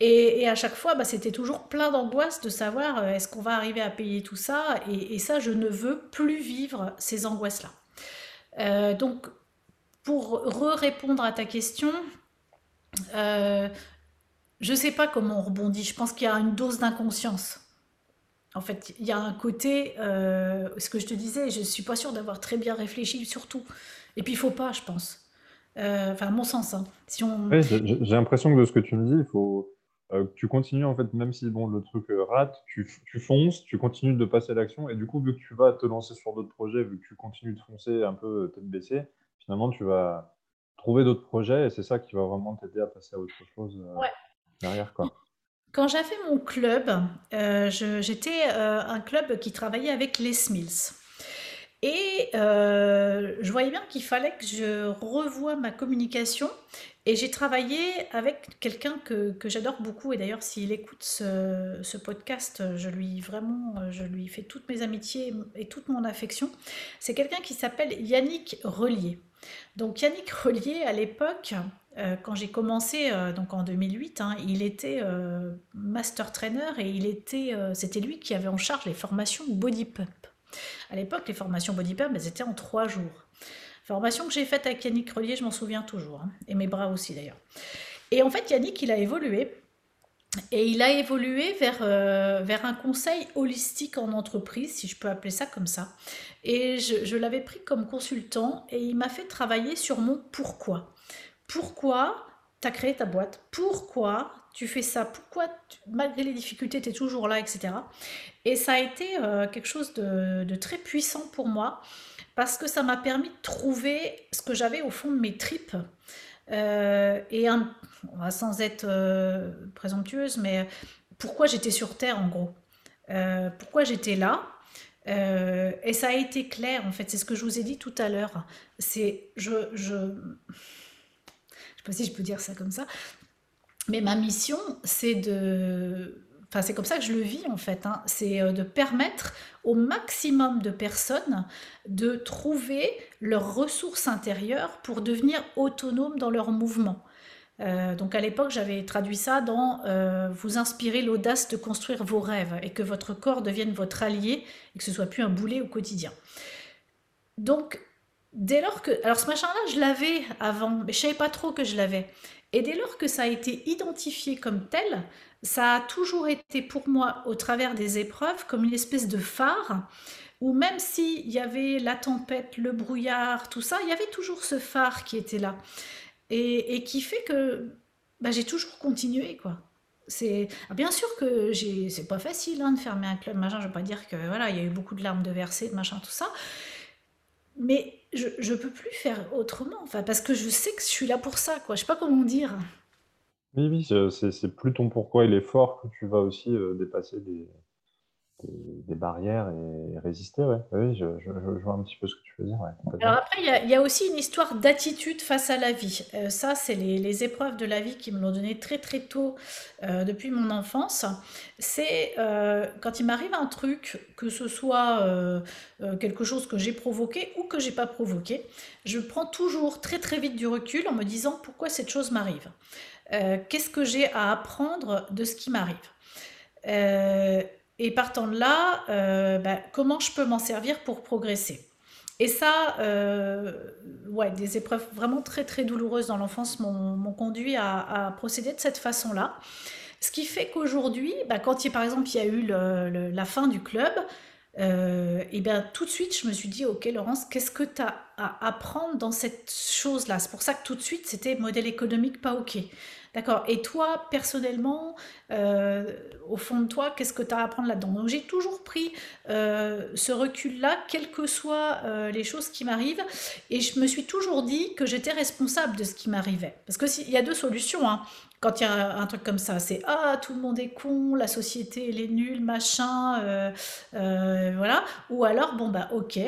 Et, à chaque fois, bah, c'était toujours plein d'angoisse de savoir euh, est-ce qu'on va arriver à payer tout ça? Et, ça, je ne veux plus vivre ces angoisses-là. Euh, donc, pour re-répondre à ta question, euh, je ne sais pas comment on rebondit. Je pense qu'il y a une dose d'inconscience. En fait, il y a un côté, euh, ce que je te disais, je ne suis pas sûre d'avoir très bien réfléchi sur tout. Et puis, il faut pas, je pense. Euh, enfin, à mon sens. Hein. Si on... j'ai l'impression que de ce que tu me dis, il faut euh, que tu continues, en fait, même si bon, le truc rate, tu, tu, fonces, tu continues de passer à l'action. Et du coup, vu que tu vas te lancer sur d'autres projets, vu que tu continues de foncer un peu tête baissée, finalement, tu vas trouver d'autres projets et c'est ça qui va vraiment t'aider à passer à autre chose derrière. Quoi. Quand j'avais mon club, euh, j'étais euh, un club qui travaillait avec les Mills. Et euh, je voyais bien qu'il fallait que je revoie ma communication. Et j'ai travaillé avec quelqu'un que, j'adore beaucoup. Et d'ailleurs, s'il écoute ce, podcast, je lui vraiment, je lui fais toutes mes amitiés et toute mon affection. C'est quelqu'un qui s'appelle Yannick Relier. Donc Yannick Relier, à l'époque, euh, quand j'ai commencé, euh, donc en 2008, hein, il était euh, master trainer et il était, c'était lui qui avait en charge les formations body pump. À l'époque, les formations body pump, elles étaient en trois jours. Formation que j'ai faite avec Yannick Relier, je m'en souviens toujours, hein, et mes bras aussi d'ailleurs. Et en fait, Yannick, il a évolué. Et il a évolué vers, vers un conseil holistique en entreprise, si je peux appeler ça comme ça. Et je, je l'avais pris comme consultant et il m'a fait travailler sur mon pourquoi pourquoi tu as créé ta boîte, pourquoi tu fais ça, pourquoi malgré les difficultés tu es toujours là, etc. Et ça a été euh, quelque chose de, très puissant pour moi parce que ça m'a permis de trouver ce que j'avais au fond de mes tripes. Euh, et un, sans être euh, présomptueuse, mais pourquoi j'étais sur Terre en gros? Pourquoi j'étais là? Et ça a été clair en fait, c'est ce que je vous ai dit tout à l'heure. C'est je sais pas si je peux dire ça comme ça. Mais ma mission, c'est de... Enfin, c'est comme ça que je le vis en fait. Hein. C'est euh, de permettre au maximum de personnes de trouver leurs ressources intérieures pour devenir autonomes dans leur mouvement. Euh, donc à l'époque, j'avais traduit ça dans euh, vous inspirer l'audace de construire vos rêves et que votre corps devienne votre allié et que ce soit plus un boulet au quotidien. Donc dès lors que... Alors ce machin-là, je l'avais avant, mais je savais pas trop que je l'avais. Et dès lors que ça a été identifié comme tel, ça a toujours été pour moi, au travers des épreuves, comme une espèce de phare, où même s'il y avait la tempête, le brouillard, tout ça, il y avait toujours ce phare qui était là. Et, qui fait que bah, j'ai toujours continué, quoi. c'est ah, bien sûr que c'est pas facile, hein, de fermer un club, machin. Je veux pas dire que, voilà, il y a eu beaucoup de larmes de versées, machin, tout ça. Mais je je peux plus faire autrement, enfin, parce que je sais que je suis là pour ça, quoi. Je sais pas comment dire. Oui, oui, c'est c'est plus ton pourquoi il est fort que tu vas aussi, heu, dépasser des des, barrières et, résister, ouais. Oui, je, vois un petit peu ce que tu veux dire. Alors après, il y, a aussi une histoire d'attitude face à la vie. Euh, ça, c'est les, épreuves de la vie qui me l'ont donné très très tôt euh, depuis mon enfance. C'est euh, quand il m'arrive un truc, que ce soit quelque chose que j'ai provoqué ou que j'ai pas provoqué, je prends toujours très très vite du recul en me disant pourquoi cette chose m'arrive. Qu'est-ce que j'ai à apprendre de ce qui m'arrive? Et partant de là, euh, bah, comment je peux m'en servir pour progresser? Et ça, euh, ouais, des épreuves vraiment très très douloureuses dans l'enfance m'ont conduit à, procéder de cette façon-là. Ce qui fait qu'aujourd'hui, bah, quand il, par exemple il y a eu la fin du club, euh, et bien tout de suite je me suis dit ok Laurence qu'est-ce que tu as à apprendre dans cette chose là c'est pour ça que tout de suite c'était modèle économique pas ok D'accord. Et toi, personnellement, euh, au fond de toi, qu'est-ce que tu as à apprendre là-dedans? Donc j'ai toujours pris euh, ce recul-là, quelles que soient euh, les choses qui m'arrivent, et je me suis toujours dit que j'étais responsable de ce qui m'arrivait. Parce qu'il y a deux solutions. Hein. Quand il y a un truc comme ça, c'est ah tout le monde est con, la société elle est nulle, machin, voilà. Ou alors bon bah ok,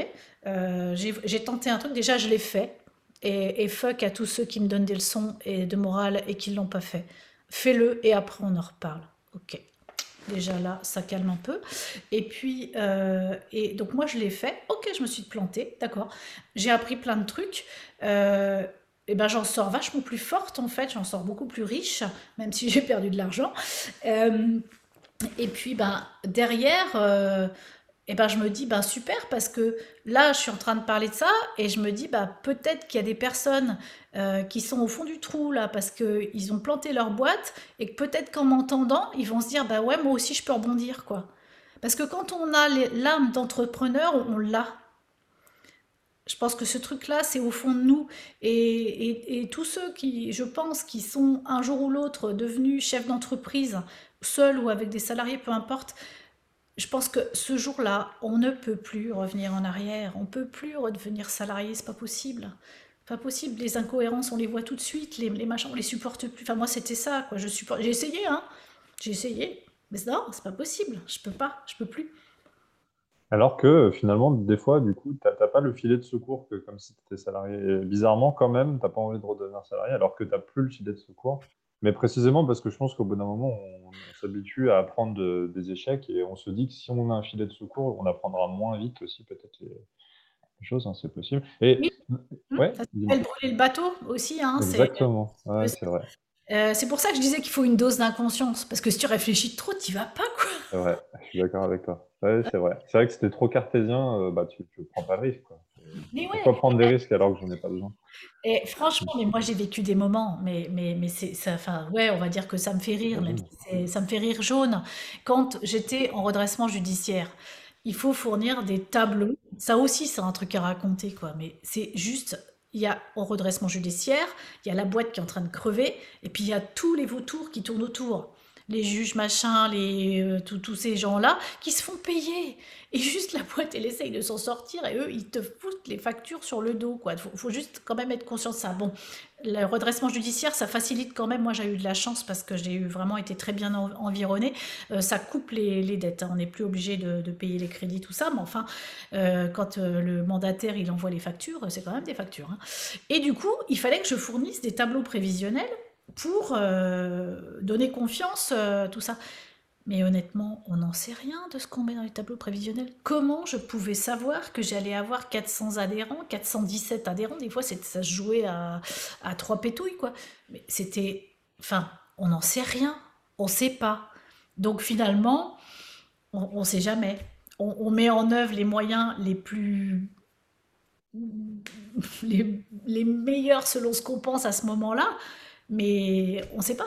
j'ai tenté un truc, déjà je l'ai fait, et, fuck à tous ceux qui me donnent des leçons et de morale et qui ne l'ont pas fait. Fais-le et après on en reparle. Ok. Déjà là, ça calme un peu. Et puis, euh, et donc moi je l'ai fait. Ok, je me suis plantée, d'accord. J'ai appris plein de trucs. Euh, et ben j'en sors vachement plus forte en fait, j'en sors beaucoup plus riche, même si j'ai perdu de l'argent. Euh, et puis ben derrière, et ben je me dis ben super parce que là je suis en train de parler de ça et je me dis bah peut-être qu'il y a des personnes euh, qui sont au fond du trou là parce que ils ont planté leur boîte et que peut-être qu'en m'entendant ils vont se dire bah ouais moi aussi je peux rebondir quoi parce que quand on a l'âme d'entrepreneur on, l'a je pense que ce truc-là, c'est au fond de nous. Et, et, tous ceux qui, je pense, qui sont un jour ou l'autre devenus chefs d'entreprise, seuls ou avec des salariés, peu importe, je pense que ce jour-là, on ne peut plus revenir en arrière, on peut plus redevenir salarié, c'est pas possible. Pas possible, les incohérences, on les voit tout de suite, les, machins, on les supporte plus. Enfin, moi, c'était ça, quoi. J'ai essayé, hein. J'ai essayé. Mais non, c'est pas possible. Je peux pas, je peux plus. Alors que finalement, des fois, du coup, tu n'as pas le filet de secours comme si tu étais salarié. bizarrement, quand même, tu n'as pas envie de redevenir salarié alors que tu n'as plus le filet de secours. Mais précisément parce que je pense qu'au bout d'un moment, on, s'habitue à apprendre des échecs et on se dit que si on a un filet de secours, on apprendra moins vite aussi peut-être les, choses, hein, c'est possible. Et, oui. ouais, ça s'appelle brûler le bateau aussi. Hein, Exactement, c'est vrai. Euh, c'est pour ça que je disais qu'il faut une dose d'inconscience, parce que si tu réfléchis trop, tu vas pas, quoi. C'est vrai, je suis d'accord avec toi. Ouais, c'est vrai. C'est vrai que c'était trop cartésien, euh, bah, tu ne prends pas de risque. Quoi. Mais Pourquoi prendre des risques alors que j'en ai pas besoin Et franchement, mais moi j'ai vécu des moments, mais, mais, mais c'est ça, enfin, ouais, on va dire que ça me fait rire, même ça me fait rire jaune. Quand j'étais en redressement judiciaire, il faut fournir des tableaux. Ça aussi, c'est un truc à raconter, quoi. Mais c'est juste il y a en redressement judiciaire, il y a la boîte qui est en train de crever, et puis il y a tous les vautours qui tournent autour. Les juges, machin, les, euh, tous ces gens-là, qui se font payer. Et juste la boîte, elle essaye de s'en sortir, et eux, ils te foutent les factures sur le dos. Il faut, juste quand même être conscient de ça. Bon, le redressement judiciaire, ça facilite quand même. Moi, j'ai eu de la chance parce que j'ai vraiment été très bien environné. Euh, ça coupe les, dettes. Hein. On n'est plus obligé de, payer les crédits, tout ça. Mais enfin, euh, quand euh, le mandataire il envoie les factures, c'est quand même des factures. Hein. Et du coup, il fallait que je fournisse des tableaux prévisionnels pour donner confiance, tout ça. Mais honnêtement, on n'en sait rien de ce qu'on met dans les tableaux prévisionnels. Comment je pouvais savoir que j'allais avoir 400 adhérents, 417 adhérents? Des fois, ça se jouait à, trois pétouilles, quoi. Mais c'était... Enfin, on n'en sait rien. On ne sait pas. Donc finalement, on ne sait jamais. On, met en œuvre les moyens les plus... Les meilleurs selon ce qu'on pense à ce moment-là, mais on ne sait pas.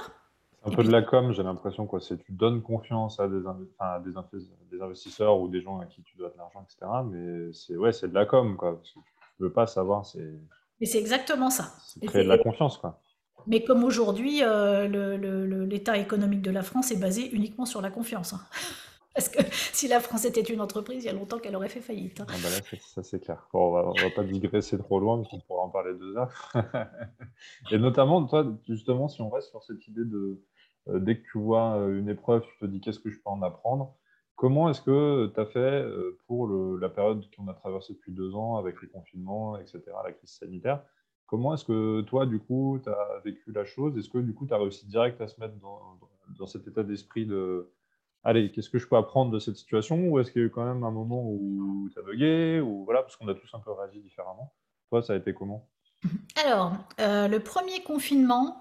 Un peu de la com, j'ai l'impression. quoi. C'est tu donnes confiance à des, des, investisseurs ou des gens à qui tu dois de l'argent, etc. Mais c'est ouais, c'est de la com, quoi. tu ne veux pas savoir. C'est Mais c'est exactement ça. créer de la confiance, quoi. Mais comme aujourd'hui, euh, l'état économique de la France est basé uniquement sur la confiance. hein. Parce que si la France était une entreprise, il y a longtemps qu'elle aurait fait faillite. hein. Ah bah ça c'est clair. On va, on va pas digresser trop loin, parce qu'on pourra en parler deux heures. Et notamment, toi, justement, si on reste sur cette idée de euh, dès que tu vois euh, une épreuve, tu te dis qu'est-ce que je peux en apprendre? Comment est-ce que tu as fait euh, pour la période qu'on a traversée depuis deux ans avec les confinements, etc., la crise sanitaire? Comment est-ce que toi, du coup, tu as vécu la chose? Est-ce que du coup, tu as réussi direct à se mettre dans cet état d'esprit de Allez, qu'est-ce que je peux apprendre de cette situation? Ou est-ce qu'il y a eu quand même un moment où tu as bugué? Ou voilà, parce qu'on a tous un peu réagi différemment. Toi, ça a été comment? Alors, euh, le premier confinement,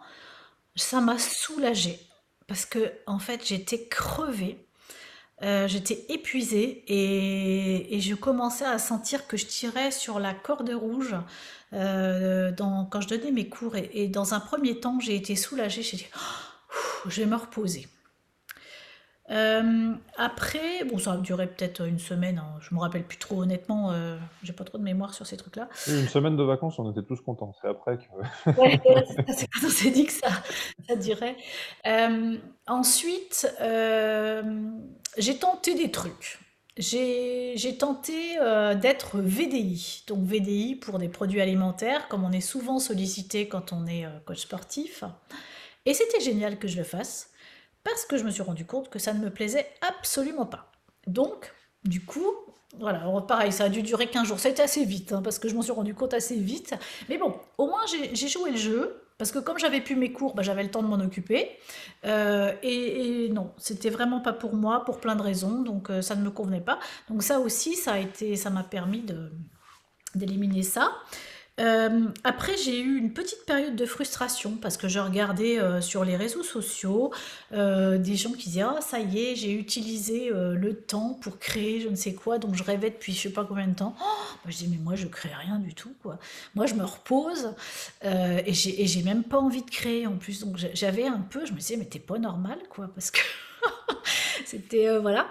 ça m'a soulagée. Parce que, en fait, j'étais crevée. Euh, j'étais épuisée et, je commençais à sentir que je tirais sur la corde rouge euh, quand je donnais mes cours. Et, et dans un premier temps, j'ai été soulagée. J'ai dit, Oh, je vais me reposer. Euh, après, bon, ça a duré peut-être une semaine. hein, je me rappelle plus trop, honnêtement. euh, j'ai pas trop de mémoire sur ces trucs-là. Oui, Une semaine de vacances, on était tous contents. C'est après que. Ouais, ouais, c'est ça, c'est quand on s'est dit que ça, ça durait. Euh, ensuite, euh, j'ai tenté des trucs. J'ai j'ai tenté d'être VDI. Donc VDI pour des produits alimentaires, comme on est souvent sollicité quand on est coach sportif. Et c'était génial que je le fasse, parce que je me suis rendu compte que ça ne me plaisait absolument pas. Donc, du coup, voilà, pareil, ça a dû durer 15 jours. C'était assez vite, hein, parce que je m'en suis rendu compte assez vite. Mais bon, au moins j'ai joué le jeu, parce que comme j'avais plus mes cours, bah, j'avais le temps de m'en occuper. Euh, et, non, c'était vraiment pas pour moi, pour plein de raisons, donc euh, ça ne me convenait pas. Donc ça aussi, ça a été, ça m'a permis d'éliminer ça. Euh, après, j'ai eu une petite période de frustration parce que je regardais euh, sur les réseaux sociaux euh, des gens qui disaient Ah, ça y est, j'ai utilisé le temps pour créer je ne sais quoi, dont je rêvais depuis je sais pas combien de temps. Oh je dis Mais moi, je crée rien du tout, quoi. Moi, je me repose et j'ai même pas envie de créer en plus. Donc, j'a- j'avais un peu, je me disais Mais t'es pas normal, quoi, parce que c'était. euh, voilà.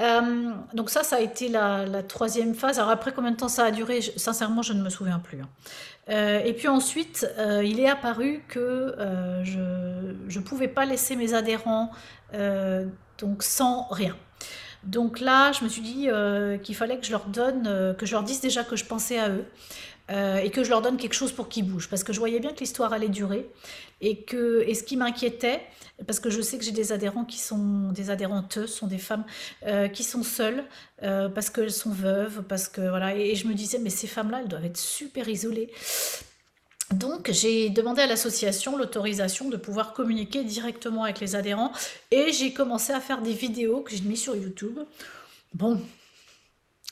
Euh, donc ça, ça a été la, troisième phase. Alors après, combien de temps ça a duré Sincèrement, je ne me souviens plus. hein. Euh, et puis ensuite, il est apparu que je ne pouvais pas laisser mes adhérents donc sans rien. Donc là, je me suis dit qu'il fallait que je leur donne, que je leur dise déjà que je pensais à eux euh, et que je leur donne quelque chose pour qu'ils bougent. Parce que je voyais bien que l'histoire allait durer et que et ce qui m'inquiétait, parce que je sais que j'ai des adhérents qui sont des adhérentes, sont des femmes euh, qui sont seules euh, parce qu'elles sont veuves, parce que voilà. Et, je me disais, mais ces femmes-là, elles doivent être super isolées. Donc j'ai demandé à l'association l'autorisation de pouvoir communiquer directement avec les adhérents et j'ai commencé à faire des vidéos que j'ai mis sur YouTube. Bon,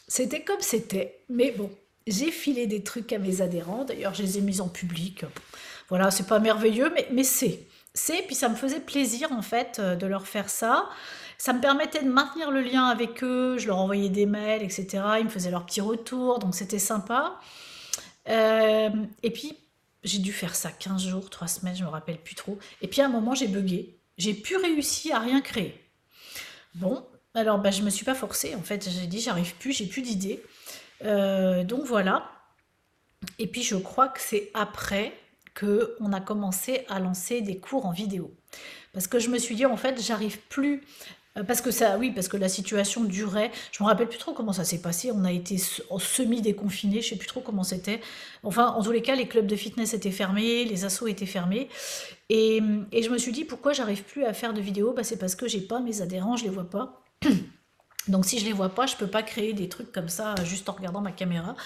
c'était comme c'était, mais bon, j'ai filé des trucs à mes adhérents. D'ailleurs, je les ai mis en public. Voilà, c'est pas merveilleux, mais, c'est. C'est, puis ça me faisait plaisir en fait euh, de leur faire ça. Ça me permettait de maintenir le lien avec eux. Je leur envoyais des mails, etc. Ils me faisaient leurs petits retours, donc c'était sympa. Euh, et puis, j'ai dû faire ça 15 jours, 3 semaines, je me rappelle plus trop. Et puis à un moment, j'ai bugué. J'ai pu réussir à rien créer. Bon, alors bah, je me suis pas forcée. En fait, j'ai dit, j'arrive plus, j'ai plus d'idées. Euh, donc voilà. Et puis je crois que c'est après que on a commencé à lancer des cours en vidéo. Parce que je me suis dit, en fait, j'arrive plus. euh, Parce que ça, oui, parce que la situation durait. Je me rappelle plus trop comment ça s'est passé. On a été en semi-déconfinés. Je sais plus trop comment c'était. Enfin, en tous les cas, les clubs de fitness étaient fermés, les assos étaient fermés. Et, et je me suis dit, pourquoi j'arrive plus à faire de vidéos? Bah, C'est parce que j'ai pas mes adhérents, je les vois pas. Donc si je les vois pas, je peux pas créer des trucs comme ça juste en regardant ma caméra.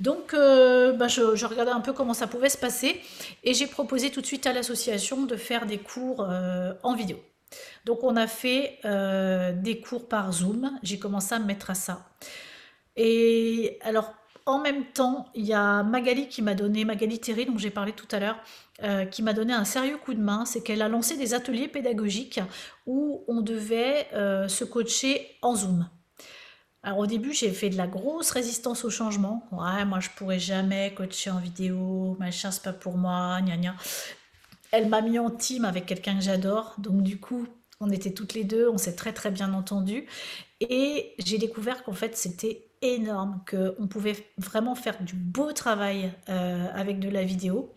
Donc euh, bah, je, regardais un peu comment ça pouvait se passer et j'ai proposé tout de suite à l'association de faire des cours euh, en vidéo. Donc on a fait euh, des cours par Zoom. J'ai commencé à me mettre à ça. Et alors en même temps, il y a Magali qui m'a donné, Magali Terry, dont j'ai parlé tout à l'heure, euh, qui m'a donné un sérieux coup de main. C'est qu'elle a lancé des ateliers pédagogiques où on devait euh, se coacher en Zoom. Alors au début, j'ai fait de la grosse résistance au changement. Ouais, moi je pourrais jamais coacher en vidéo, machin, c'est pas pour moi, gna gna. Elle m'a mis en team avec quelqu'un que j'adore, donc du coup, on était toutes les deux, on s'est très très bien entendues. Et j'ai découvert qu'en fait, c'était énorme, qu'on pouvait vraiment faire du beau travail euh, avec de la vidéo.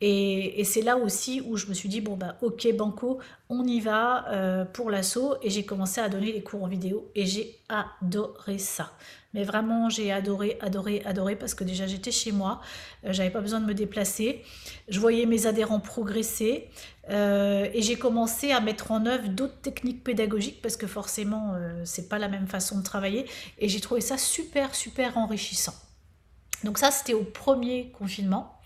Et, c'est là aussi où je me suis dit, bon, bah, ok, Banco, on y va euh, pour l'assaut. Et j'ai commencé à donner les cours en vidéo et j'ai adoré ça. Mais vraiment, j'ai adoré, adoré, adoré parce que déjà j'étais chez moi, euh, j'avais pas besoin de me déplacer, je voyais mes adhérents progresser euh, et j'ai commencé à mettre en œuvre d'autres techniques pédagogiques parce que forcément, euh, c'est pas la même façon de travailler et j'ai trouvé ça super, super enrichissant. Donc ça, c'était au premier confinement.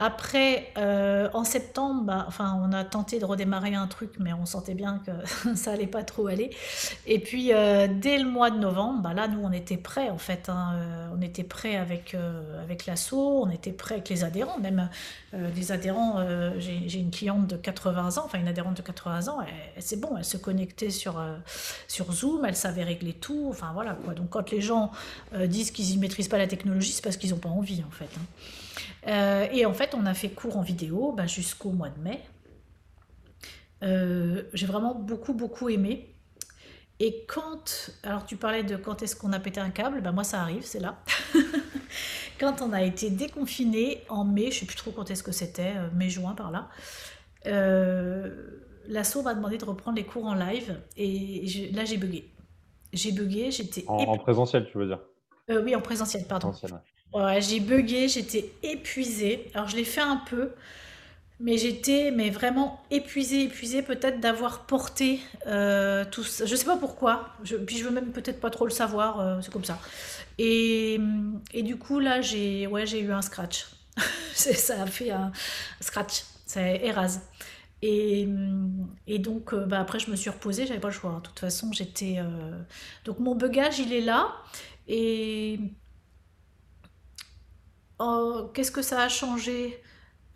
Après, euh, en septembre, bah, enfin, on a tenté de redémarrer un truc, mais on sentait bien que ça allait pas trop aller. Et puis, euh, dès le mois de novembre, bah, là, nous, on était prêts, en fait. Hein, euh, on était prêts avec, avec l'assaut, on était prêts avec les adhérents, même les adhérents. J'ai une cliente de 80 ans, enfin, une adhérente de 80 ans, c'est bon, elle se connectait sur, sur Zoom, elle savait régler tout, enfin, voilà, quoi. Donc, quand les gens disent qu'ils ne maîtrisent pas la technologie, c'est parce qu'ils n'ont pas envie, en fait. Hein. Euh, et en fait, on a fait cours en vidéo bah, jusqu'au mois de mai. Euh, j'ai vraiment beaucoup, beaucoup aimé. Et quand, alors tu parlais de quand est-ce qu'on a pété un câble, bah moi ça arrive, c'est là. quand on a été déconfiné en mai, je sais plus trop quand est-ce que c'était, euh, mai-juin par là, euh, l'asso m'a demandé de reprendre les cours en live et là j'ai bugué. J'ai bugué, j'étais... En, présentiel, tu veux dire? Oui, en présentiel, pardon. Ouais, j'ai bugué, j'étais épuisée. Alors je l'ai fait un peu, mais j'étais mais vraiment épuisée, épuisée peut-être d'avoir porté euh, tout ça. Je sais pas pourquoi, puis je veux même peut-être pas trop le savoir, euh, c'est comme ça. Et, et, du coup là j'ai ouais, j'ai eu un scratch. ça a fait un scratch, c'est érase. Et, et, donc, euh, bah après, je me suis reposée, j'avais pas le choix. De toute façon, j'étais. Donc, mon bugage, il est là. Et Oh, qu'est-ce que ça a changé?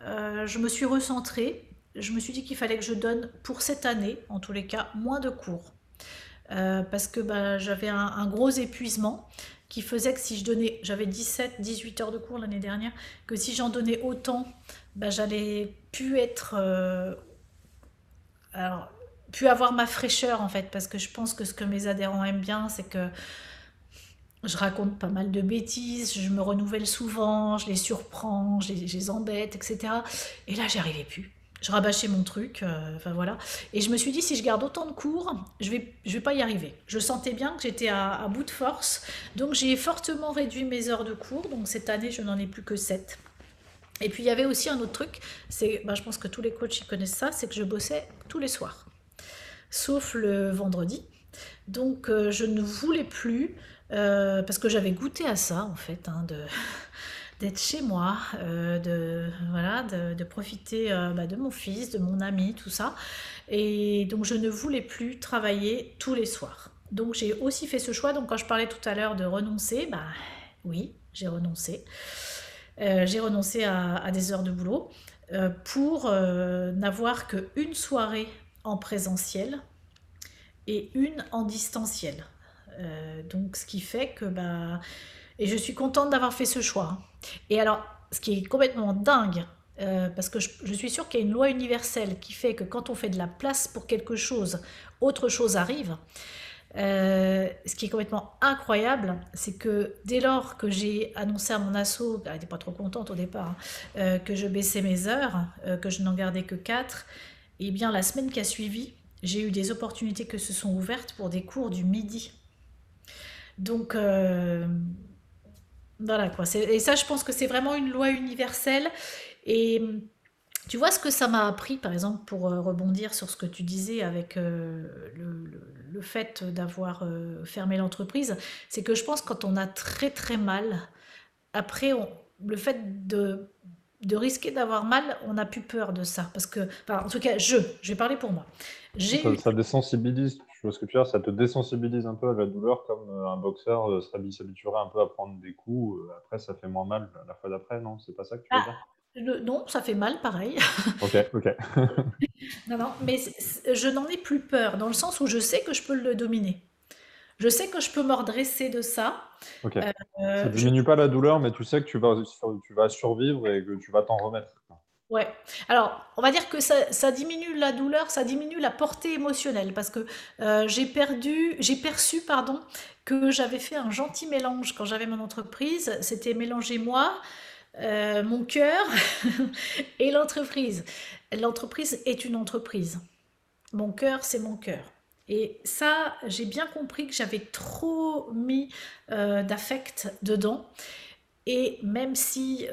Euh, Je me suis recentrée. Je me suis dit qu'il fallait que je donne pour cette année, en tous les cas, moins de cours. Euh, parce que bah, j'avais un, gros épuisement qui faisait que si je donnais, j'avais 17-18 heures de cours l'année dernière, que si j'en donnais autant, bah, j'allais plus être... Euh, plus avoir ma fraîcheur en fait, parce que je pense que ce que mes adhérents aiment bien, c'est que je raconte pas mal de bêtises, je me renouvelle souvent, je les surprends, je les, embête, etc. Et là, j'y arrivais plus. Je rabâchais mon truc, euh, enfin voilà. Et je me suis dit, si je garde autant de cours, je vais, je vais pas y arriver. Je sentais bien que j'étais à, bout de force. Donc j'ai fortement réduit mes heures de cours. Donc cette année, je n'en ai plus que 7. Et puis il y avait aussi un autre truc, c'est, bah, je pense que tous les coachs ils connaissent ça, c'est que je bossais tous les soirs. Sauf le vendredi. Donc euh, je ne voulais plus euh, parce que j'avais goûté à ça, en fait, hein, de, d'être chez moi, euh, de, voilà, de, profiter euh, bah, de mon fils, de mon ami, tout ça. Et donc, je ne voulais plus travailler tous les soirs. Donc, j'ai aussi fait ce choix. Donc, quand je parlais tout à l'heure de renoncer, bah oui, j'ai renoncé. j'ai renoncé à, à, des heures de boulot pour n'avoir qu'une soirée en présentiel et une en distanciel. Euh, donc, ce qui fait que, bah, et je suis contente d'avoir fait ce choix. Et alors, ce qui est complètement dingue, euh, parce que je, suis sûre qu'il y a une loi universelle qui fait que quand on fait de la place pour quelque chose, autre chose arrive. Euh, ce qui est complètement incroyable, c'est que dès lors que j'ai annoncé à mon asso, elle n'était pas trop contente au départ, hein, que je baissais mes heures, que je n'en gardais que 4, et eh bien la semaine qui a suivi, j'ai eu des opportunités que se sont ouvertes pour des cours du midi. Donc, euh, voilà quoi. Et ça, je pense que c'est vraiment une loi universelle. Et tu vois ce que ça m'a appris, par exemple, pour euh, rebondir sur ce que tu disais avec euh, le, fait d'avoir fermé l'entreprise, c'est que je pense quand on a très très mal, après, le fait de, de risquer d'avoir mal, on n'a plus peur de ça. Parce que, en tout cas, je, je vais parler pour moi. Ça, ça désensibilise vois ce que tu veux ça te désensibilise un peu à la douleur comme euh, un boxeur euh, s'habituerait un peu à prendre des coups. Euh, après, ça fait moins mal la fois d'après, non? C'est pas ça que tu veux ah, dire? Non, ça fait mal pareil. Ok, ok. non, non, mais je n'en ai plus peur, dans le sens où je sais que je peux le dominer. Je sais que je peux me redresser de ça. Ok. ça diminue pas la douleur, mais tu sais que tu vas, tu vas survivre et que tu vas t'en remettre. Ouais. Alors, on va dire que ça, diminue la douleur, ça diminue la portée émotionnelle parce que euh, j'ai perdu, j'ai perçu, pardon, que j'avais fait un gentil mélange quand j'avais mon entreprise. C'était mélanger moi, mon cœur et l'entreprise. L'entreprise est une entreprise. Mon cœur, c'est mon cœur. Et ça, j'ai bien compris que j'avais trop mis d'affect dedans. Et même si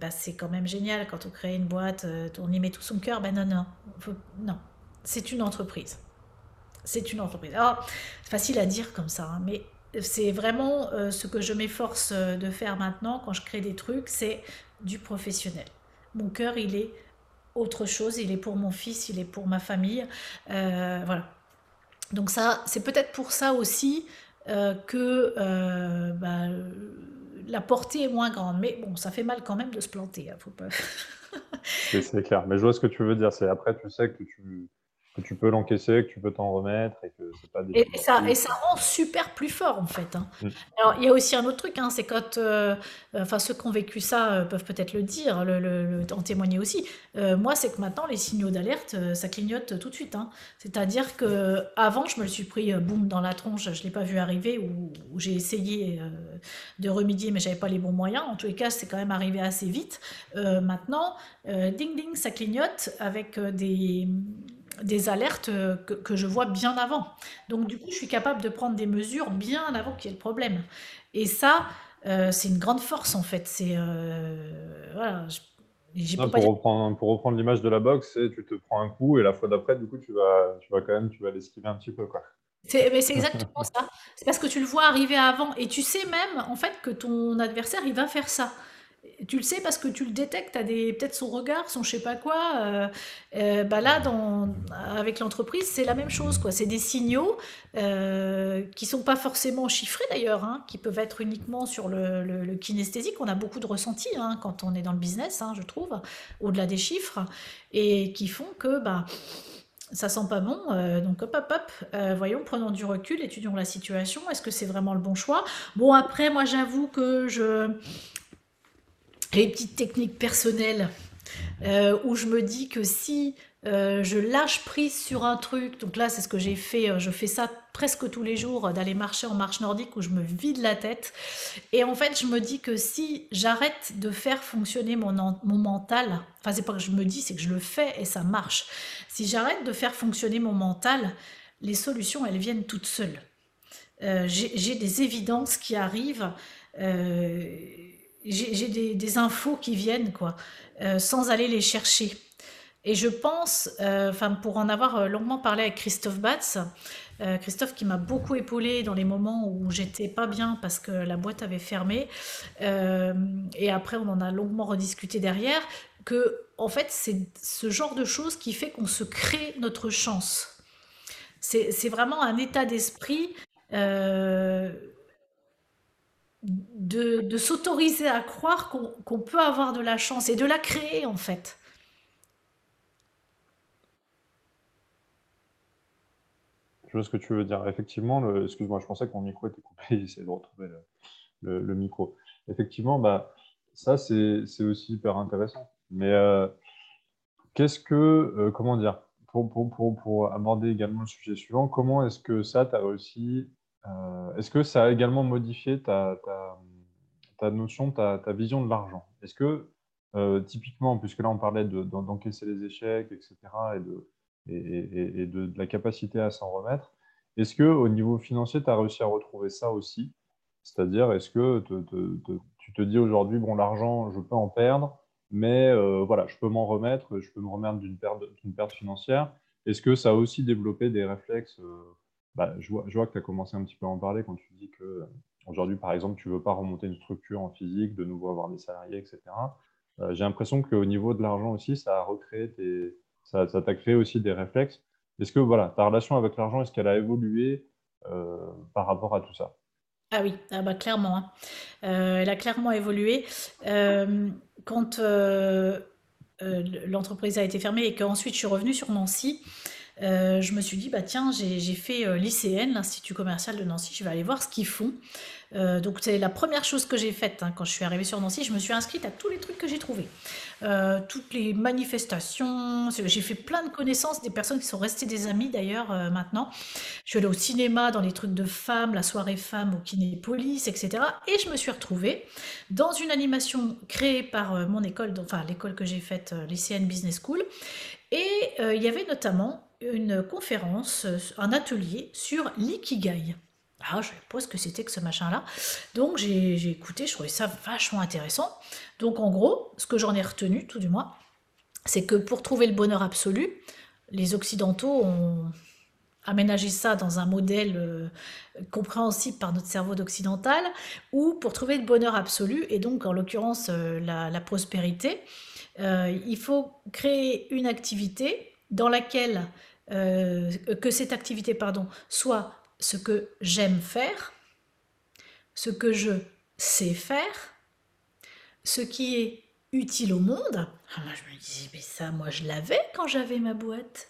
bah, c'est quand même génial quand on crée une boîte, on y met tout son cœur, ben non, non, non, c'est une entreprise. C'est une entreprise. Alors, c'est facile à dire comme ça, hein, mais c'est vraiment euh, ce que je m'efforce euh, de faire maintenant quand je crée des trucs, c'est du professionnel. Mon cœur, il est autre chose, il est pour mon fils, il est pour ma famille. Euh, voilà. Donc ça, c'est peut-être pour ça aussi que bah, la portée est moins grande. Mais bon, ça fait mal quand même de se planter. Hein, faut pas... c'est clair. Mais je vois ce que tu veux dire. C'est après, tu sais que tu que tu peux l'encaisser, que tu peux t'en remettre et que c'est pas des et, ça, et ça rend super plus fort en fait. Hein. Mm. Alors il y a aussi un autre truc, hein, c'est quand, euh, enfin ceux qui ont vécu ça euh, peuvent peut-être le dire, le, en témoigner aussi. Euh, moi, c'est que maintenant les signaux d'alerte, ça clignote tout de suite. Hein. C'est-à-dire que avant, je me le suis pris boum dans la tronche, je l'ai pas vu arriver ou, j'ai essayé de remédier, mais j'avais pas les bons moyens. En tous les cas, c'est quand même arrivé assez vite. maintenant, ding ding, ça clignote avec des des alertes euh, que, je vois bien avant. Donc du coup, je suis capable de prendre des mesures bien avant qu'il y ait le problème. Et ça, euh, c'est une grande force en fait. C'est euh, voilà. pour, reprendre, pour reprendre l'image de la boxe, tu te prends un coup et la fois d'après, du coup, tu vas, tu vas quand même, tu vas l'esquiver un petit peu, quoi. C'est, mais c'est exactement ça. C'est parce que tu le vois arriver avant et tu sais même en fait que ton adversaire il va faire ça tu le sais parce que tu le détectes, as des peut-être son regard, son je sais pas quoi. Euh, euh, bah là, dans, avec l'entreprise, c'est la même chose. quoi. C'est des signaux euh, qui sont pas forcément chiffrés d'ailleurs, hein, qui peuvent être uniquement sur le, le, kinesthésique. On a beaucoup de ressentis hein, quand on est dans le business, hein, je trouve, au-delà des chiffres, et qui font que bah, ça sent pas bon. Euh, donc hop, hop, hop. voyons, prenons du recul, étudions la situation. Est-ce que c'est vraiment le bon choix? Bon, après, moi, j'avoue que je les petites techniques personnelles euh, où je me dis que si euh, je lâche prise sur un truc, donc là c'est ce que j'ai fait, euh, je fais ça presque tous les jours, d'aller marcher en marche nordique où je me vide la tête. Et en fait je me dis que si j'arrête de faire fonctionner mon, mon mental, enfin c'est pas que je me dis, c'est que je le fais et ça marche. Si j'arrête de faire fonctionner mon mental, les solutions elles viennent toutes seules. j'ai des évidences qui arrivent j'ai des, infos qui viennent, quoi, euh, sans aller les chercher. Et je pense, euh, pour en avoir euh, longuement parlé avec Christophe Batz, Christophe qui m'a beaucoup épaulé dans les moments où j'étais pas bien parce que la boîte avait fermé, et après on en a longuement rediscuté derrière, que en fait c'est ce genre de choses qui fait qu'on se crée notre chance. C'est vraiment un état d'esprit de, s'autoriser à croire qu'on peut avoir de la chance et de la créer en fait. Je vois ce que tu veux dire. Effectivement, excuse-moi, je pensais que mon micro était coupé, j'essaie de retrouver le, micro. Effectivement, bah, ça c'est aussi hyper intéressant. Mais euh, qu'est-ce que, euh, comment dire, pour, pour, aborder également le sujet suivant, comment est-ce que ça, tu as réussi euh, est-ce que ça a également modifié ta, notion, ta, vision de l'argent? Est-ce que, euh, typiquement, puisque là on parlait d'encaisser les échecs, etc., et de, la capacité à s'en remettre, est-ce que au niveau financier, tu as réussi à retrouver ça aussi? C'est-à-dire, est-ce que tu te dis aujourd'hui, bon, l'argent, je peux en perdre, mais euh, voilà, je peux m'en remettre, je peux me remettre d'une perte, financière? Est-ce que ça a aussi développé des réflexes bah, je, vois, que tu as commencé un petit peu à en parler quand tu dis que euh, aujourd'hui, par exemple, tu ne veux pas remonter une structure en physique, de nouveau avoir des salariés, etc. Euh, j'ai l'impression qu'au niveau de l'argent aussi, ça a recréé t'a créé aussi des réflexes. Est-ce que voilà, ta relation avec l'argent, est-ce qu'elle a évolué euh, par rapport à tout ça? Ah oui, ah bah, clairement. Hein. elle a clairement évolué. quand l'entreprise a été fermée et qu'ensuite je suis revenue sur Nancy, euh, je me suis dit, bah tiens, j'ai fait euh, l'ICN, l'Institut commercial de Nancy, je vais aller voir ce qu'ils font. Euh, donc c'est la première chose que j'ai faite hein, quand je suis arrivée sur Nancy, je me suis inscrite à tous les trucs que j'ai trouvés. toutes les manifestations, j'ai fait plein de connaissances, des personnes qui sont restées des amis d'ailleurs maintenant. Je suis allée au cinéma, dans les trucs de femmes, la soirée femmes au Kinépolis, etc. Et je me suis retrouvée dans une animation créée par mon école, enfin l'école que j'ai faite, l'ICN Business School. Et il y avait notamment une conférence, un atelier sur l'ikigai. Ah, je ne savais pas ce que c'était que ce machin-là. Donc j'ai écouté, je trouvais ça vachement intéressant. Donc en gros, ce que j'en ai retenu, tout du moins, c'est que pour trouver le bonheur absolu, les Occidentaux ont aménagé ça dans un modèle euh, compréhensible par notre cerveau d'occidental, ou pour trouver le bonheur absolu, et donc en l'occurrence euh, la, prospérité, euh, il faut créer une activité dans laquelle euh, que cette activité pardon, soit ce que j'aime faire, ce que je sais faire, ce qui est utile au monde. Ah, moi, je me disais, mais ça, moi, je l'avais quand j'avais ma boîte.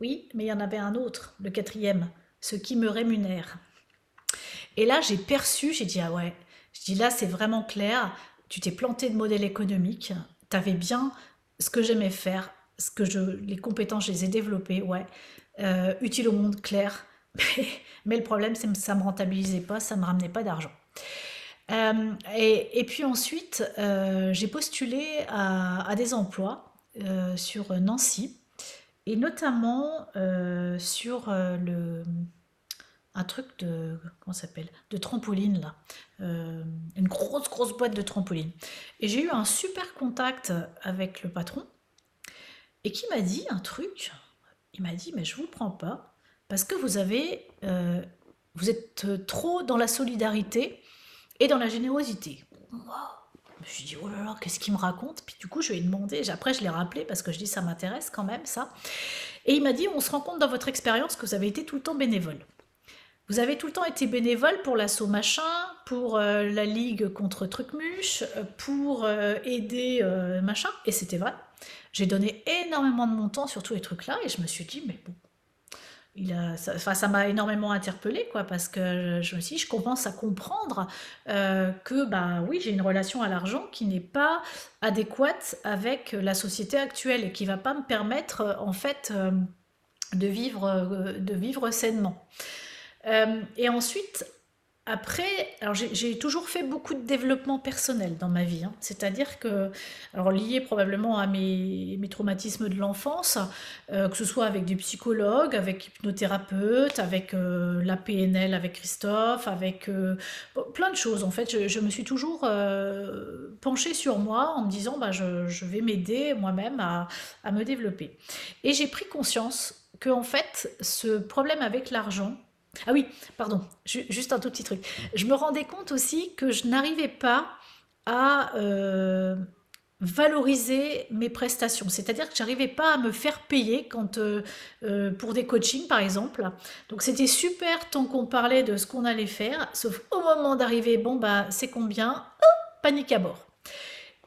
Oui, mais il y en avait un autre, le quatrième, ce qui me rémunère. Et là, j'ai perçu, j'ai dit, ah ouais, je dis là, c'est vraiment clair, tu t'es planté de modèle économique, tu avais bien ce que j'aimais faire, ce que je, les compétences, je les ai développées, ouais. Euh, utile au monde, clair. Mais, le problème, c'est que ça ne me rentabilisait pas, ça ne me ramenait pas d'argent. Euh, et, puis ensuite, euh, j'ai postulé à, des emplois sur Nancy, et notamment sur le, un truc de comment s'appelle de trampoline là une grosse grosse boîte de trampoline et j'ai eu un super contact avec le patron et qui m'a dit un truc? Il m'a dit, mais je vous prends pas parce que vous avez, euh, vous êtes trop dans la solidarité et dans la générosité. Je me suis dit, oh là là, qu'est-ce qu'il me raconte? Puis du coup, je lui ai demandé, après je l'ai rappelé parce que je dis, ça m'intéresse quand même, ça. Et il m'a dit, on se rend compte dans votre expérience que vous avez été tout le temps bénévole. Vous avez tout le temps été bénévole pour l'assaut machin, pour euh, la ligue contre Trucmuche, euh, pour aider machin, et c'était vrai. J'ai donné énormément de mon temps sur tous les trucs-là et je me suis dit, mais bon, il a, ça, m'a énormément interpellée, quoi, parce que je me suis dit, je commence à comprendre euh, que, bah oui, j'ai une relation à l'argent qui n'est pas adéquate avec la société actuelle et qui va pas me permettre, en fait, euh, de, vivre, de vivre sainement. Euh, et ensuite, après, j'ai toujours fait beaucoup de développement personnel dans ma vie. Hein. C'est-à-dire que, alors lié probablement à mes, mes traumatismes de l'enfance, euh, que ce soit avec des psychologues, avec hypnothérapeutes, avec euh, la PNL, avec Christophe, avec euh, plein de choses. En fait, je, me suis toujours penchée sur moi en me disant, bah, je, je vais m'aider moi-même à, à me développer. Et j'ai pris conscience que, en fait, ce problème avec l'argent, ah oui, pardon, juste un tout petit truc. Je me rendais compte aussi que je n'arrivais pas à euh, valoriser mes prestations. C'est-à-dire que j'arrivais pas à me faire payer quand euh, euh, pour des coachings par exemple. Donc c'était super tant qu'on parlait de ce qu'on allait faire, sauf au moment d'arriver, bon bah c'est combien? Panique à bord.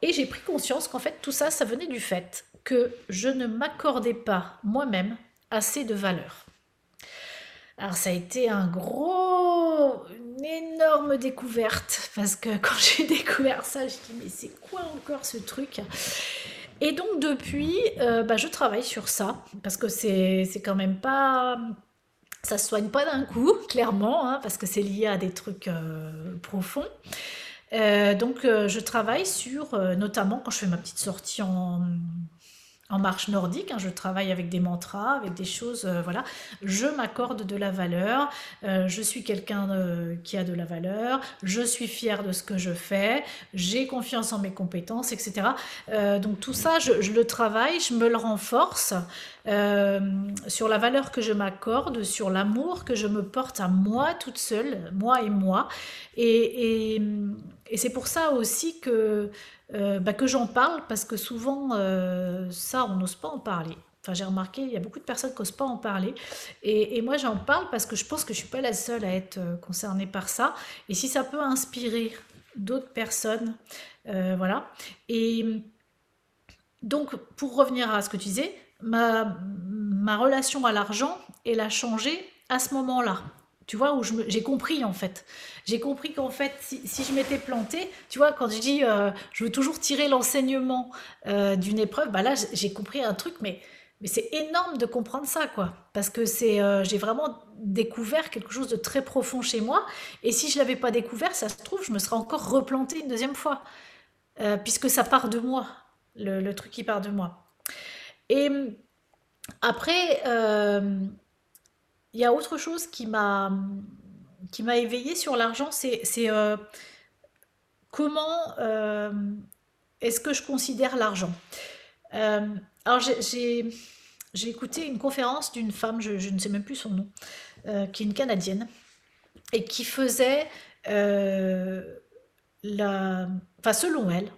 Et j'ai pris conscience qu'en fait tout ça, ça venait du fait que je ne m'accordais pas moi-même assez de valeur. Alors ça a été un gros, une énorme découverte, parce que quand j'ai découvert ça, je dit mais c'est quoi encore ce truc? Et donc depuis, euh, bah, je travaille sur ça, parce que c'est quand même pas... Ça se soigne pas d'un coup, clairement, hein, parce que c'est lié à des trucs euh, profonds. Euh, donc je travaille sur, notamment quand je fais ma petite sortie en en marche nordique, hein, je travaille avec des mantras, avec des choses, euh, voilà, je m'accorde de la valeur, euh, je suis quelqu'un euh, qui a de la valeur, je suis fier de ce que je fais, j'ai confiance en mes compétences, etc. donc tout ça, je, le travaille, je me le renforce sur la valeur que je m'accorde, sur l'amour que je me porte à moi toute seule, moi et moi. et c'est pour ça aussi que euh, bah, que j'en parle parce que souvent, euh, ça, on n'ose pas en parler. Enfin, j'ai remarqué, il y a beaucoup de personnes qui n'osent pas en parler. Et, moi, j'en parle parce que je pense que je ne suis pas la seule à être euh, concernée par ça. Et si ça peut inspirer d'autres personnes, voilà. Et donc, pour revenir à ce que tu disais, ma, ma relation à l'argent, elle a changé à ce moment-là. Tu vois, où j'ai compris en fait. J'ai compris qu'en fait, si, je m'étais plantée, tu vois, quand je dis euh, je veux toujours tirer l'enseignement euh, d'une épreuve, bah là j'ai compris un truc, mais, c'est énorme de comprendre ça, quoi. Parce que c'est, euh, j'ai vraiment découvert quelque chose de très profond chez moi. Et si je l'avais pas découvert, ça se trouve, je me serais encore replantée une deuxième fois. puisque ça part de moi, le, le, truc qui part de moi. Et après, il y a autre chose qui m'a qui m'a éveillé sur l'argent, c'est euh, comment euh, est-ce que je considère l'argent? Euh, alors j'ai écouté une conférence d'une femme, je, ne sais même plus son nom, qui est une Canadienne, et qui faisait la, enfin selon elle,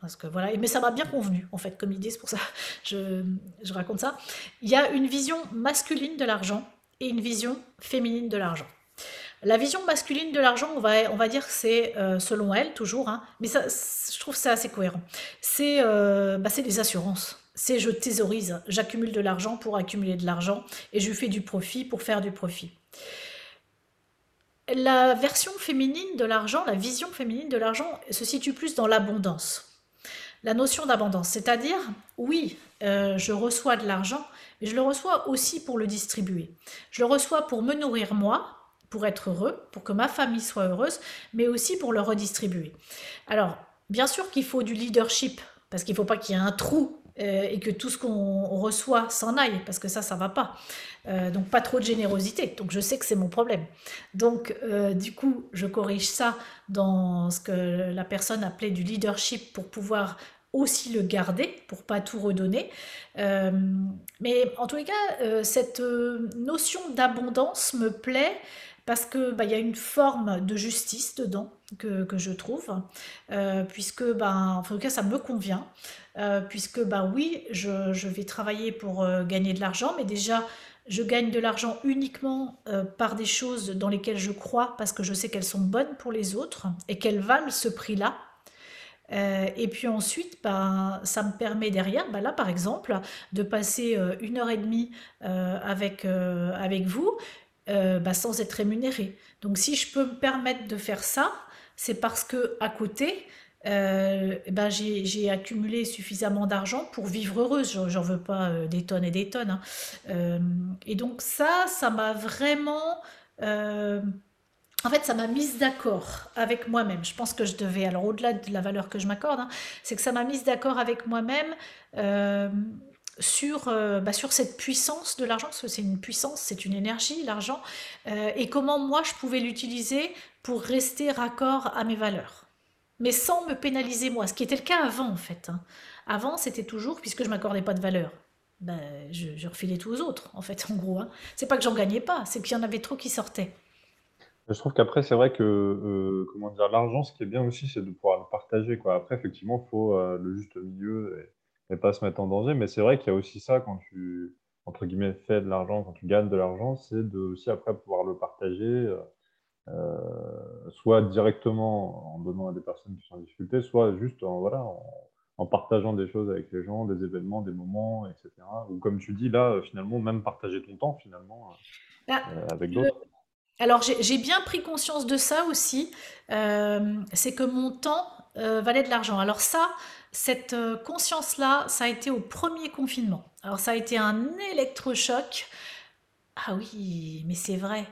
parce que voilà, mais ça m'a bien convenu en fait comme idée, c'est pour ça je, je raconte ça. Il y a une vision masculine de l'argent une vision féminine de l'argent. La vision masculine de l'argent, on va, on va dire que c'est, euh, selon elle, toujours, hein, mais ça, je trouve ça assez cohérent, c'est euh, bah, des assurances. C'est je thésaurise, j'accumule de l'argent pour accumuler de l'argent et je fais du profit pour faire du profit. La version féminine de l'argent, la vision féminine de l'argent se situe plus dans l'abondance. La notion d'abondance, c'est-à-dire, oui, euh, je reçois de l'argent, mais je le reçois aussi pour le distribuer. Je le reçois pour me nourrir moi, pour être heureux, pour que ma famille soit heureuse, mais aussi pour le redistribuer. Alors, bien sûr qu'il faut du leadership, parce qu'il ne faut pas qu'il y ait un trou euh, et que tout ce qu'on reçoit s'en aille, parce que ça, ça va pas. Euh, donc pas trop de générosité. Donc je sais que c'est mon problème. Donc du coup, je corrige ça dans ce que la personne appelait du leadership pour pouvoir aussi le garder pour pas tout redonner. mais en tous les cas, cette notion d'abondance me plaît parce que bah, y a une forme de justice dedans que, je trouve, euh, puisque bah, en tout cas ça me convient, euh, puisque bah oui, je, vais travailler pour euh, gagner de l'argent, mais déjà je gagne de l'argent uniquement par des choses dans lesquelles je crois, parce que je sais qu'elles sont bonnes pour les autres et qu'elles valent ce prix-là. Et puis ensuite, bah, ça me permet derrière, bah, là par exemple, de passer une heure et demie avec, avec vous, euh, bah, sans être rémunéré. Donc si je peux me permettre de faire ça, c'est parce que à côté, euh, bah, j'ai accumulé suffisamment d'argent pour vivre heureuse. J'en veux pas euh, des tonnes et des tonnes. Hein. et donc ça, ça m'a vraiment... en fait, ça m'a mise d'accord avec moi-même. Je pense que je devais, alors au-delà de la valeur que je m'accorde, hein, c'est que ça m'a mise d'accord avec moi-même sur, euh, bah, sur cette puissance de l'argent, parce que c'est une puissance, c'est une énergie, l'argent, euh, et comment moi je pouvais l'utiliser pour rester raccord à mes valeurs. Mais sans me pénaliser moi, ce qui était le cas avant en fait. Hein. Avant, c'était toujours, puisque je m'accordais pas de valeur, ben, je, refilais tout aux autres, en fait, en gros. Hein. C'est pas que j'en gagnais pas, c'est qu'il y en avait trop qui sortaient. Je trouve qu'après, c'est vrai que euh, comment dire, l'argent, ce qui est bien aussi, c'est de pouvoir le partager. Quoi. Après, effectivement, il faut le juste milieu. Et et pas se mettre en danger. Mais c'est vrai qu'il y a aussi ça quand tu, entre guillemets, fais de l'argent, quand tu gagnes de l'argent, c'est de aussi après pouvoir le partager, euh, euh, soit directement en donnant à des personnes qui sont en difficulté, soit juste en, voilà, en, partageant des choses avec les gens, des événements, des moments, etc. Ou comme tu dis là, finalement, même partager ton temps finalement bah, euh, avec d'autres. Alors j'ai bien pris conscience de ça aussi, c'est que mon temps valait de l'argent. Alors ça, cette euh, conscience-là, ça a été au premier confinement. Alors ça a été un électrochoc. Ah oui, mais c'est vrai.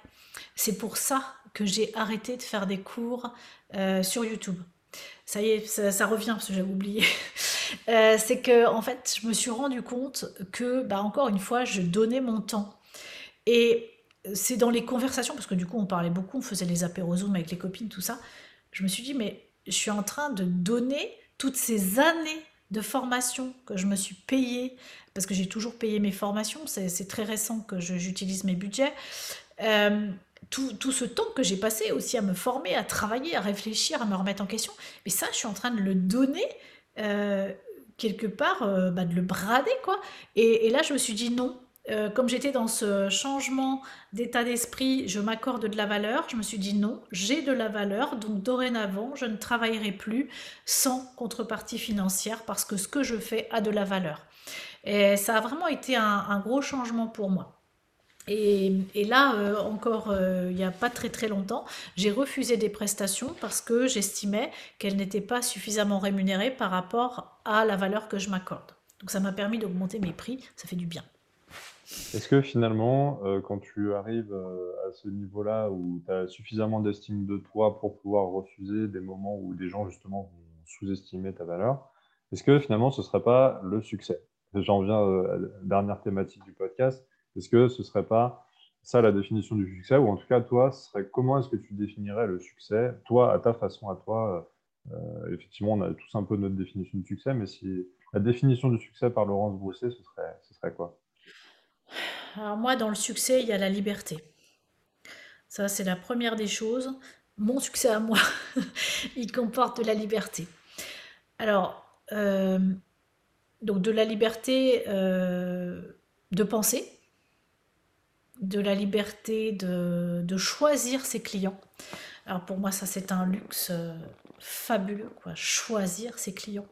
C'est pour ça que j'ai arrêté de faire des cours euh, sur YouTube. Ça y est, ça, revient parce que j'avais oublié. Euh, c'est que en fait, je me suis rendu compte que, bah, encore une fois, je donnais mon temps. Et c'est dans les conversations, parce que du coup, on parlait beaucoup, on faisait les apéros Zoom avec les copines, tout ça. Je me suis dit, mais je suis en train de donner toutes ces années de formation que je me suis payée, parce que j'ai toujours payé mes formations, c'est très récent que j'utilise mes budgets, euh, tout, ce temps que j'ai passé aussi à me former, à travailler, à réfléchir, à me remettre en question, mais ça, je suis en train de le donner euh, quelque part, euh, bah, de le brader, quoi. et, là, je me suis dit non, euh, comme j'étais dans ce changement d'état d'esprit, je m'accorde de la valeur, je me suis dit non, j'ai de la valeur, donc dorénavant, je ne travaillerai plus sans contrepartie financière parce que ce que je fais a de la valeur. Et ça a vraiment été un, gros changement pour moi. Et, là, euh, encore euh, il n'y a pas très très longtemps, j'ai refusé des prestations parce que j'estimais qu'elles n'étaient pas suffisamment rémunérées par rapport à la valeur que je m'accorde. Donc ça m'a permis d'augmenter mes prix, ça fait du bien. Est-ce que finalement, euh, quand tu arrives à ce niveau-là où tu as suffisamment d'estime de toi pour pouvoir refuser des moments où des gens justement vont sous-estimer ta valeur, est-ce que finalement ce ne serait pas le succès? J'en viens à la dernière thématique du podcast. Est-ce que ce ne serait pas ça la définition du succès? Ou en tout cas, toi, serait comment est-ce que tu définirais le succès, toi, à ta façon, à toi euh, Effectivement, on a tous un peu notre définition du succès, mais si la définition du succès par Laurence Brousset, ce serait, ce serait quoi? Alors moi, dans le succès, il y a la liberté. Ça, c'est la première des choses. Mon succès à moi, il comporte de la liberté. Alors, euh, donc de la liberté euh, de penser, de la liberté de, choisir ses clients. Alors pour moi, ça c'est un luxe euh, fabuleux, quoi, choisir ses clients.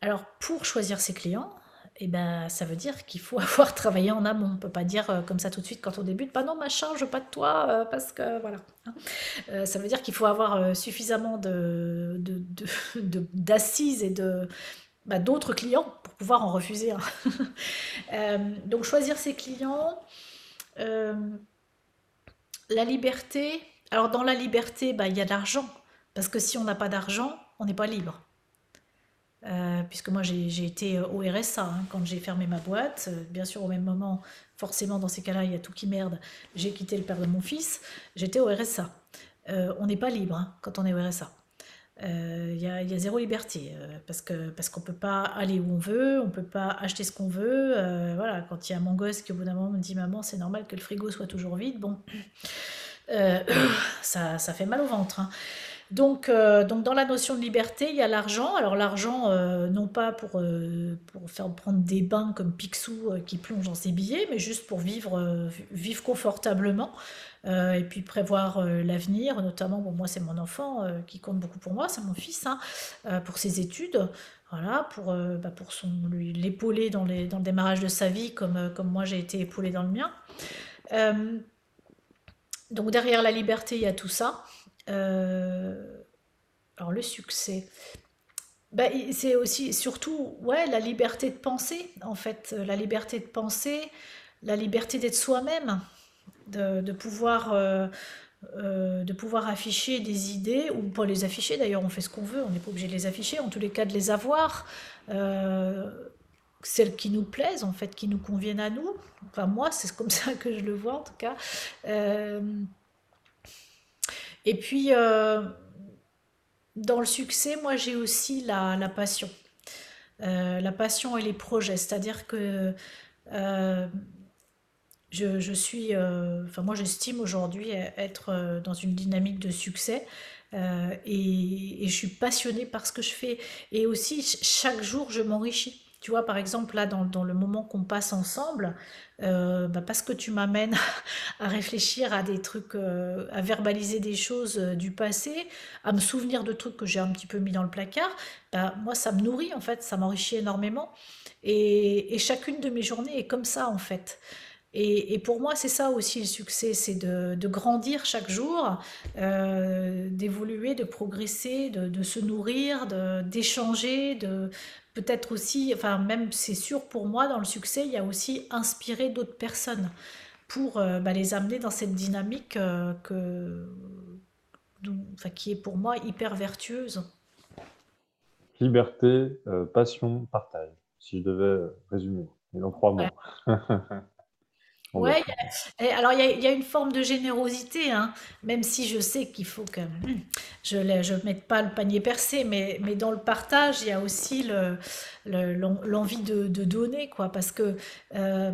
Alors pour choisir ses clients, eh ben, ça veut dire qu'il faut avoir travaillé en amont. On ne peut pas dire euh, comme ça tout de suite quand on débute, bah non, machin, je veux pas de toi, euh, parce que voilà. Hein. ça veut dire qu'il faut avoir suffisamment d'assises et bah, d'autres clients pour pouvoir en refuser donc choisir ses clients, euh, la liberté, alors dans la liberté, bah, il y a de l'argent. Parce que si on n'a pas d'argent, on n'est pas libre. Euh, puisque moi j'ai été au RSA hein, quand j'ai fermé ma boîte. Euh, bien sûr, au même moment, forcément dans ces cas-là, il y a tout qui merde. J'ai quitté le père de mon fils, j'étais au RSA. on n'est pas libre hein, quand on est au RSA. Euh, il y, a, zéro liberté euh, parce qu'on peut pas aller où on veut, on peut pas acheter ce qu'on veut. Euh, voilà, quand il y a mon gosse qui au bout d'un moment me dit maman c'est normal que le frigo soit toujours vide, bon, ça, ça, fait mal au ventre. Hein. Donc, donc dans la notion de liberté, il y a l'argent. Alors l'argent, non pas pour, pour faire prendre des bains comme Picsou qui plonge dans ses billets, mais juste pour vivre, vivre confortablement. Euh, et puis prévoir euh, l'avenir, notamment, bon, moi c'est mon enfant euh, qui compte beaucoup pour moi, c'est mon fils, hein, pour ses études, voilà, pour, bah, pour son, l'épauler dans, les, dans le démarrage de sa vie comme, comme moi j'ai été épaulée dans le mien. donc derrière la liberté, il y a tout ça. Alors le succès. Bah, c'est aussi surtout ouais, la liberté de penser, en fait, la liberté de penser, la liberté d'être soi-même de, pouvoir, euh, euh, de pouvoir afficher des idées, ou pas les afficher d'ailleurs, on fait ce qu'on veut, on n'est pas obligé de les afficher, en tous les cas de les avoir, euh, celles qui nous plaisent, en fait, qui nous conviennent à nous. Enfin, moi, c'est comme ça que je le vois en tout cas. Et puis, dans le succès, moi, j'ai aussi la, passion. la passion et les projets, c'est-à-dire que je, suis, euh, enfin moi j'estime aujourd'hui être euh, dans une dynamique de succès euh, et, je suis passionnée par ce que je fais et aussi chaque jour je m'enrichis. Tu vois, par exemple, là, dans, le moment qu'on passe ensemble, bah, parce que tu m'amènes à réfléchir à des trucs, à verbaliser des choses du passé, à me souvenir de trucs que j'ai un petit peu mis dans le placard, bah, moi, ça me nourrit, en fait, ça m'enrichit énormément. Et, chacune de mes journées est comme ça, en fait. Et, pour moi, c'est ça aussi le succès, c'est de, grandir chaque jour, euh, d'évoluer, de progresser, de, se nourrir, d'échanger, de, peut-être aussi, enfin même c'est sûr pour moi, dans le succès, il y a aussi inspirer d'autres personnes pour euh, bah, les amener dans cette dynamique euh, que, enfin, qui est pour moi hyper vertueuse. Liberté, passion, partage, si je devais résumer, en trois mots. Ouais, alors il y a, une forme de générosité, hein, même si je sais qu'il faut que hmm, je ne mette pas le panier percé, mais, mais dans le partage, il y a aussi l'envie de, donner, quoi, parce que euh,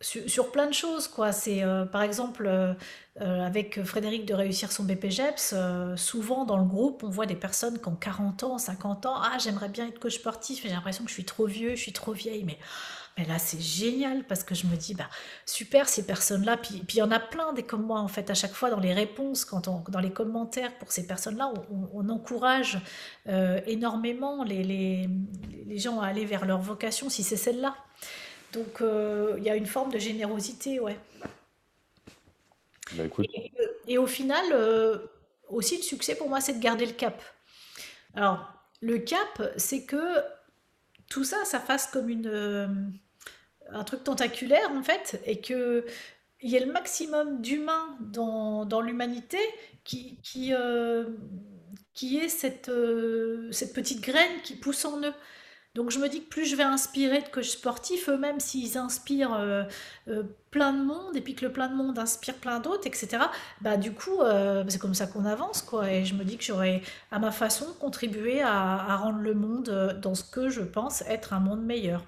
sur, plein de choses, quoi. C'est euh, par exemple euh, avec Frédéric de réussir son BPGEPS, souvent dans le groupe, on voit des personnes qui ont 40 ans, 50 ans. Ah, j'aimerais bien être coach sportif, j'ai l'impression que je suis trop vieux, je suis trop vieille, mais mais là, c'est génial parce que je me dis, bah, super ces personnes-là. Puis, puis il y en a plein des comme moi, en fait, à chaque fois dans les réponses, quand on, dans les commentaires pour ces personnes-là, on, encourage euh, énormément les, les, les gens à aller vers leur vocation si c'est celle-là. Donc il y a une forme de générosité, ouais. Bah, écoute. Et, au final, aussi le succès pour moi, c'est de garder le cap. Alors, le cap, c'est que tout ça, ça fasse comme une, un truc tentaculaire en fait, et que il y ait le maximum d'humains dans, l'humanité qui, qui, euh, qui est cette, euh, cette petite graine qui pousse en eux. Donc je me dis que plus je vais inspirer de coachs sportifs, eux-mêmes s'ils inspirent euh, plein de monde et puis que le plein de monde inspire plein d'autres, etc. Bah du coup c'est comme ça qu'on avance quoi. Et je me dis que j'aurais à ma façon contribué à, rendre le monde dans ce que je pense être un monde meilleur.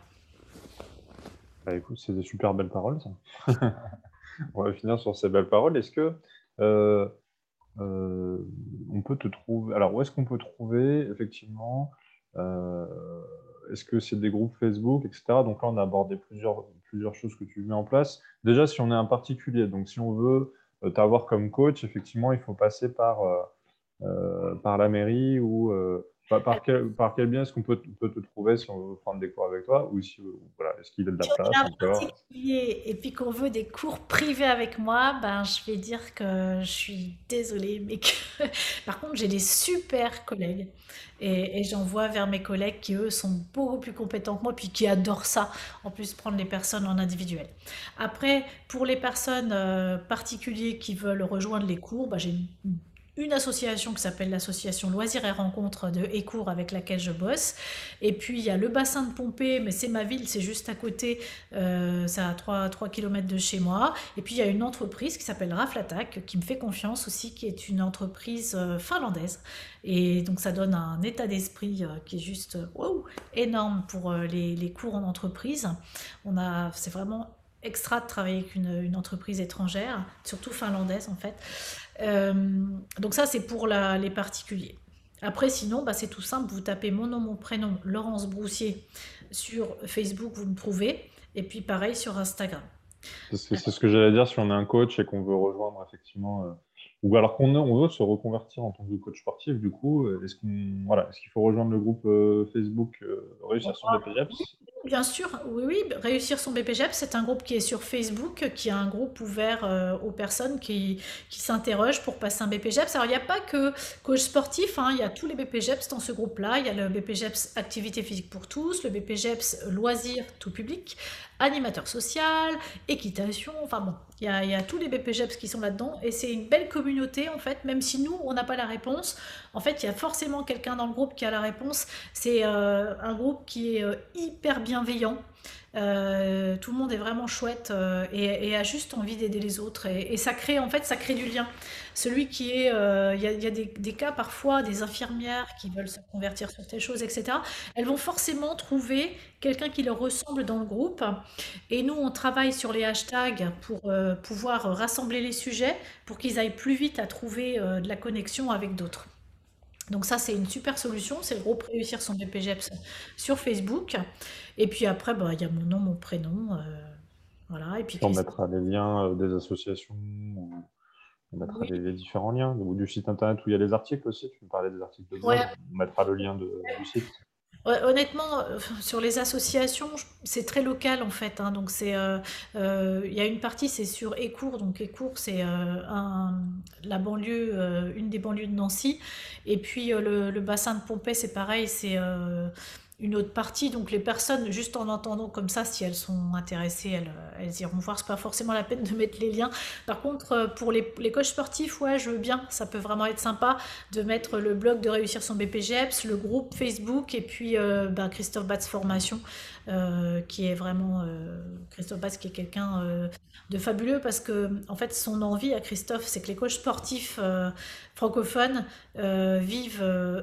Bah écoute, c'est des super belles paroles ça. On va finir sur ces belles paroles. Est-ce que euh, euh, on peut te trouver Alors, où est-ce qu'on peut trouver effectivement euh, Est-ce que c'est des groupes Facebook, etc. Donc là, on a abordé plusieurs, plusieurs choses que tu mets en place. Déjà, si on est un particulier, donc si on veut t'avoir comme coach, effectivement, il faut passer par, par la mairie ou par, quel, par quel bien est-ce qu'on peut, peut, te trouver si on veut prendre des cours avec toi ou si, voilà, est-ce qu'il y a de la place encore et puis qu'on veut des cours privés avec moi, ben, je vais dire que je suis désolée, mais que... par contre j'ai des super collègues et, et j'envoie vers mes collègues qui eux sont beaucoup plus compétents que moi puis qui adorent ça, en plus prendre les personnes en individuel. Après, pour les personnes euh, particulières qui veulent rejoindre les cours, ben, j'ai une une association qui s'appelle l'association Loisirs et Rencontres de Écourt avec laquelle je bosse. Et puis il y a le bassin de Pompée, mais c'est ma ville, c'est juste à côté, euh, ça à 3, 3 km de chez moi. Et puis il y a une entreprise qui s'appelle Raflatak, qui me fait confiance aussi, qui est une entreprise euh, finlandaise. Et donc ça donne un état d'esprit euh, qui est juste énorme pour les, les cours en entreprise. On a, c'est vraiment extra de travailler avec une, entreprise étrangère, surtout finlandaise en fait. Euh, donc ça, c'est pour les particuliers. Après, sinon, bah, c'est tout simple. Vous tapez mon nom, mon prénom, Laurence Broussier, sur Facebook, vous me trouvez. Et puis pareil sur Instagram. C'est ce que j'allais dire si on est un coach et qu'on veut rejoindre effectivement, euh, ou alors qu'on on veut se reconvertir en tant que coach sportif, du coup, est-ce qu'on voilà, est-ce qu'il faut rejoindre le groupe euh, Facebook Réussir son BPJEPS Bien sûr, oui, oui. Réussir son BPGEP, c'est un groupe qui est sur Facebook, qui est un groupe ouvert euh, aux personnes qui, qui s'interrogent pour passer un BPGEPS. Alors, il n'y a pas que coach sportif, hein, il y a tous les BPGEPS dans ce groupe-là. Il y a le BPGEPS activité physique pour tous, le BPGEPS loisirs tout public, animateur social, équitation, enfin bon, il y a, tous les BPGEPS qui sont là-dedans et c'est une belle communauté en fait, même si nous, on n'a pas la réponse, en fait, il y a forcément quelqu'un dans le groupe qui a la réponse. C'est euh, un groupe qui est euh, hyper bienveillant. Euh, tout le monde est vraiment chouette et, a juste envie d'aider les autres. Et, ça crée, en fait, ça crée du lien. Celui qui est, euh, il y a, des, cas parfois, des infirmières qui veulent se convertir sur telle chose, etc. Elles vont forcément trouver quelqu'un qui leur ressemble dans le groupe. Et nous, on travaille sur les hashtags pour pouvoir rassembler les sujets pour qu'ils aillent plus vite à trouver de la connexion avec d'autres. Donc ça, c'est une super solution. C'est le groupe Réussir son BPGEPS sur Facebook. Et puis après, bah, il y a mon nom, mon prénom. Euh, voilà. Et puis, on mettra les liens euh, des associations. On mettra les, différents liens. Ou du site internet où il y a les articles aussi. Tu me parlais des articles de blog. On mettra le lien de, du site. Honnêtement, euh, sur les associations, c'est très local en fait. Hein. donc c'est, euh, euh, il y a une partie c'est sur Écourt, donc Écourt c'est la banlieue, une des banlieues de Nancy, et puis le, le bassin de Pompée c'est pareil, c'est une autre partie. Donc les personnes, juste en entendant comme ça, si elles sont intéressées, elles, elles iront voir. C'est pas forcément la peine de mettre les liens. Par contre, euh, pour les, les coachs sportifs, ouais, je veux bien. Ça peut vraiment être sympa de mettre le blog de réussir son BPGEPS, le groupe Facebook et puis euh, ben, Christophe Batz Formation. Euh, qui est vraiment Christophe Batz qui est quelqu'un de fabuleux parce que en fait son envie à Christophe c'est que les coachs sportifs francophones vivent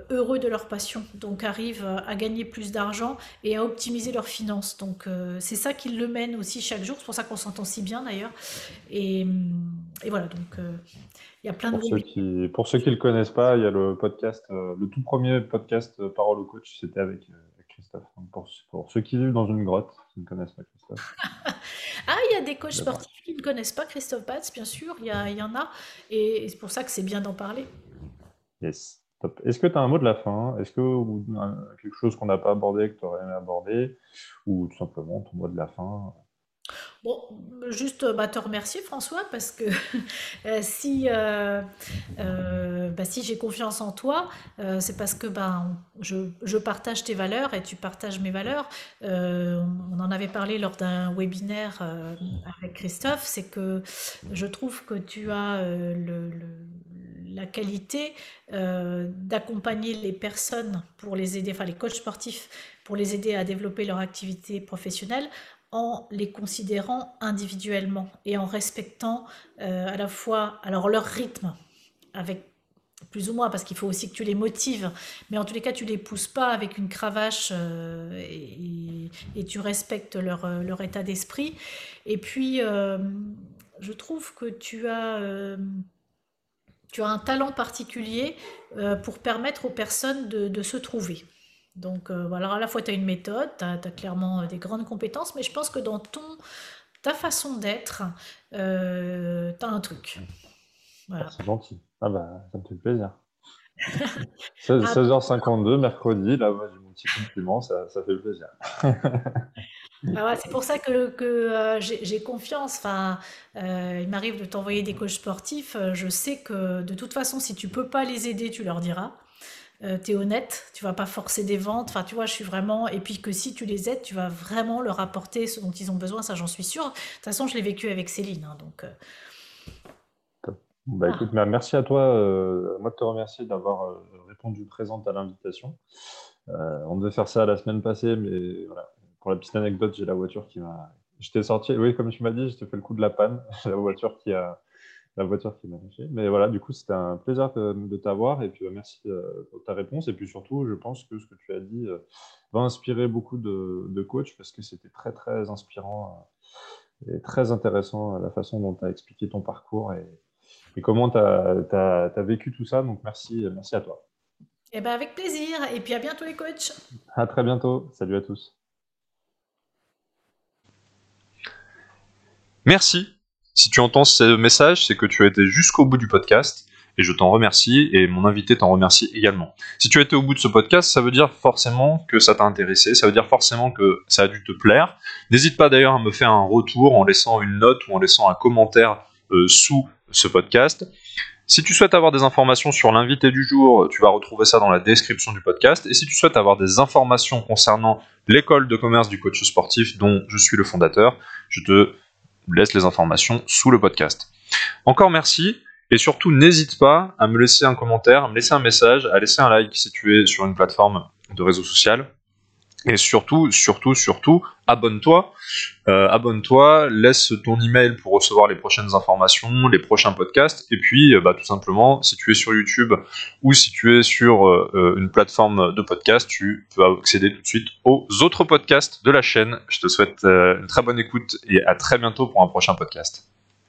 heureux de leur passion donc arrivent à gagner plus d'argent et à optimiser leurs finances. Donc euh, c'est ça qui le mène aussi chaque jour. C'est pour ça qu'on s'entend si bien d'ailleurs. Et, voilà, donc euh, il y a plein pour de... Ceux qui, pour ceux qui ne le connaissent pas, il y a le podcast, euh, le tout premier podcast Parole au coach, c'était avec, Christophe. Pour, pour, ceux qui vivent dans une grotte, qui ne connaissent pas Christophe. ah, il y a des coachs sportifs qui ne connaissent pas Christophe Batz, bien sûr, il y, a, il y en a. Et c'est pour ça que c'est bien d'en parler. Yes. Est-ce que tu as un mot de la fin? Est-ce que ou, quelque chose qu'on n'a pas abordé que tu aurais aimé aborder? Ou tout simplement ton mot de la fin? Bon, juste bah, te remercier François parce que euh, si, euh, euh, bah, si j'ai confiance en toi, c'est parce que bah, je, partage tes valeurs et tu partages mes valeurs. on en avait parlé lors d'un webinaire avec Christophe, c'est que je trouve que tu as la qualité d'accompagner les personnes pour les aider, enfin les coachs sportifs pour les aider à développer leur activité professionnelle en les considérant individuellement et en respectant euh, à la fois alors leur rythme avec plus ou moins parce qu'il faut aussi que tu les motives mais en tous les cas tu les pousses pas avec une cravache euh, et, tu respectes leur, euh, leur état d'esprit. Et puis je trouve que tu as tu as un talent particulier pour permettre aux personnes de se trouver donc euh, voilà, à la fois tu as une méthode, tu as, clairement euh, des grandes compétences, mais je pense que dans ton, ta façon d'être, euh, tu as un truc. Voilà. C'est gentil. Ah bah, ça me fait plaisir. 16, h 52 mercredi, là, j'ai mon petit compliment, ça, ça fait plaisir. Ah c'est pour ça que, que j'ai confiance. Enfin, il m'arrive de t'envoyer des coachs sportifs. Je sais que de toute façon, si tu peux pas les aider, tu leur diras. Euh, tu es honnête, tu vas pas forcer des ventes. Enfin, tu vois, je suis vraiment. Et puis que si tu les aides, tu vas vraiment leur apporter ce dont ils ont besoin, ça j'en suis sûre. De toute façon, je l'ai vécu avec Céline. Hein, donc. Euh, bah, écoute, merci à toi. Euh, moi, de te remercier d'avoir répondu présente à l'invitation. on devait faire ça la semaine passée, mais voilà. Pour la petite anecdote, j'ai la voiture qui m'a. Je t'ai sorti, oui, comme tu m'as dit, je t'ai fait le coup de la panne. la voiture qui a, la voiture qui m'a lâché. Mais voilà, du coup, c'était un plaisir de t'avoir et puis euh, merci euh, pour ta réponse. Et puis surtout, je pense que ce que tu as dit euh, va inspirer beaucoup de, de coachs parce que c'était très, très inspirant et très intéressant la façon dont tu as expliqué ton parcours et, et comment tu as, as, vécu tout ça. Donc, merci, merci à toi. Eh ben avec plaisir. Et puis à bientôt les coachs. À très bientôt. Salut à tous. Merci si tu entends ce message, c'est que tu as été jusqu'au bout du podcast et je t'en remercie et mon invité t'en remercie également. Si tu as été au bout de ce podcast, ça veut dire forcément que ça t'a intéressé, ça veut dire forcément que ça a dû te plaire. N'hésite pas d'ailleurs à me faire un retour en laissant une note ou en laissant un commentaire euh, sous ce podcast. Si tu souhaites avoir des informations sur l'invité du jour, tu vas retrouver ça dans la description du podcast. Et si tu souhaites avoir des informations concernant l'école de commerce du coach sportif dont je suis le fondateur, je te laisse les informations sous le podcast. Encore merci. Et surtout, n'hésite pas à me laisser un commentaire, à me laisser un message, à laisser un like si tu es sur une plateforme de réseau social. Et surtout, surtout, surtout, abonne-toi. Euh, abonne-toi, laisse ton email pour recevoir les prochaines informations, les prochains podcasts. Et puis, euh, bah, tout simplement, si tu es sur YouTube ou si tu es sur euh, une plateforme de podcast, tu peux accéder tout de suite aux autres podcasts de la chaîne. Je te souhaite une très bonne écoute et à très bientôt pour un prochain podcast.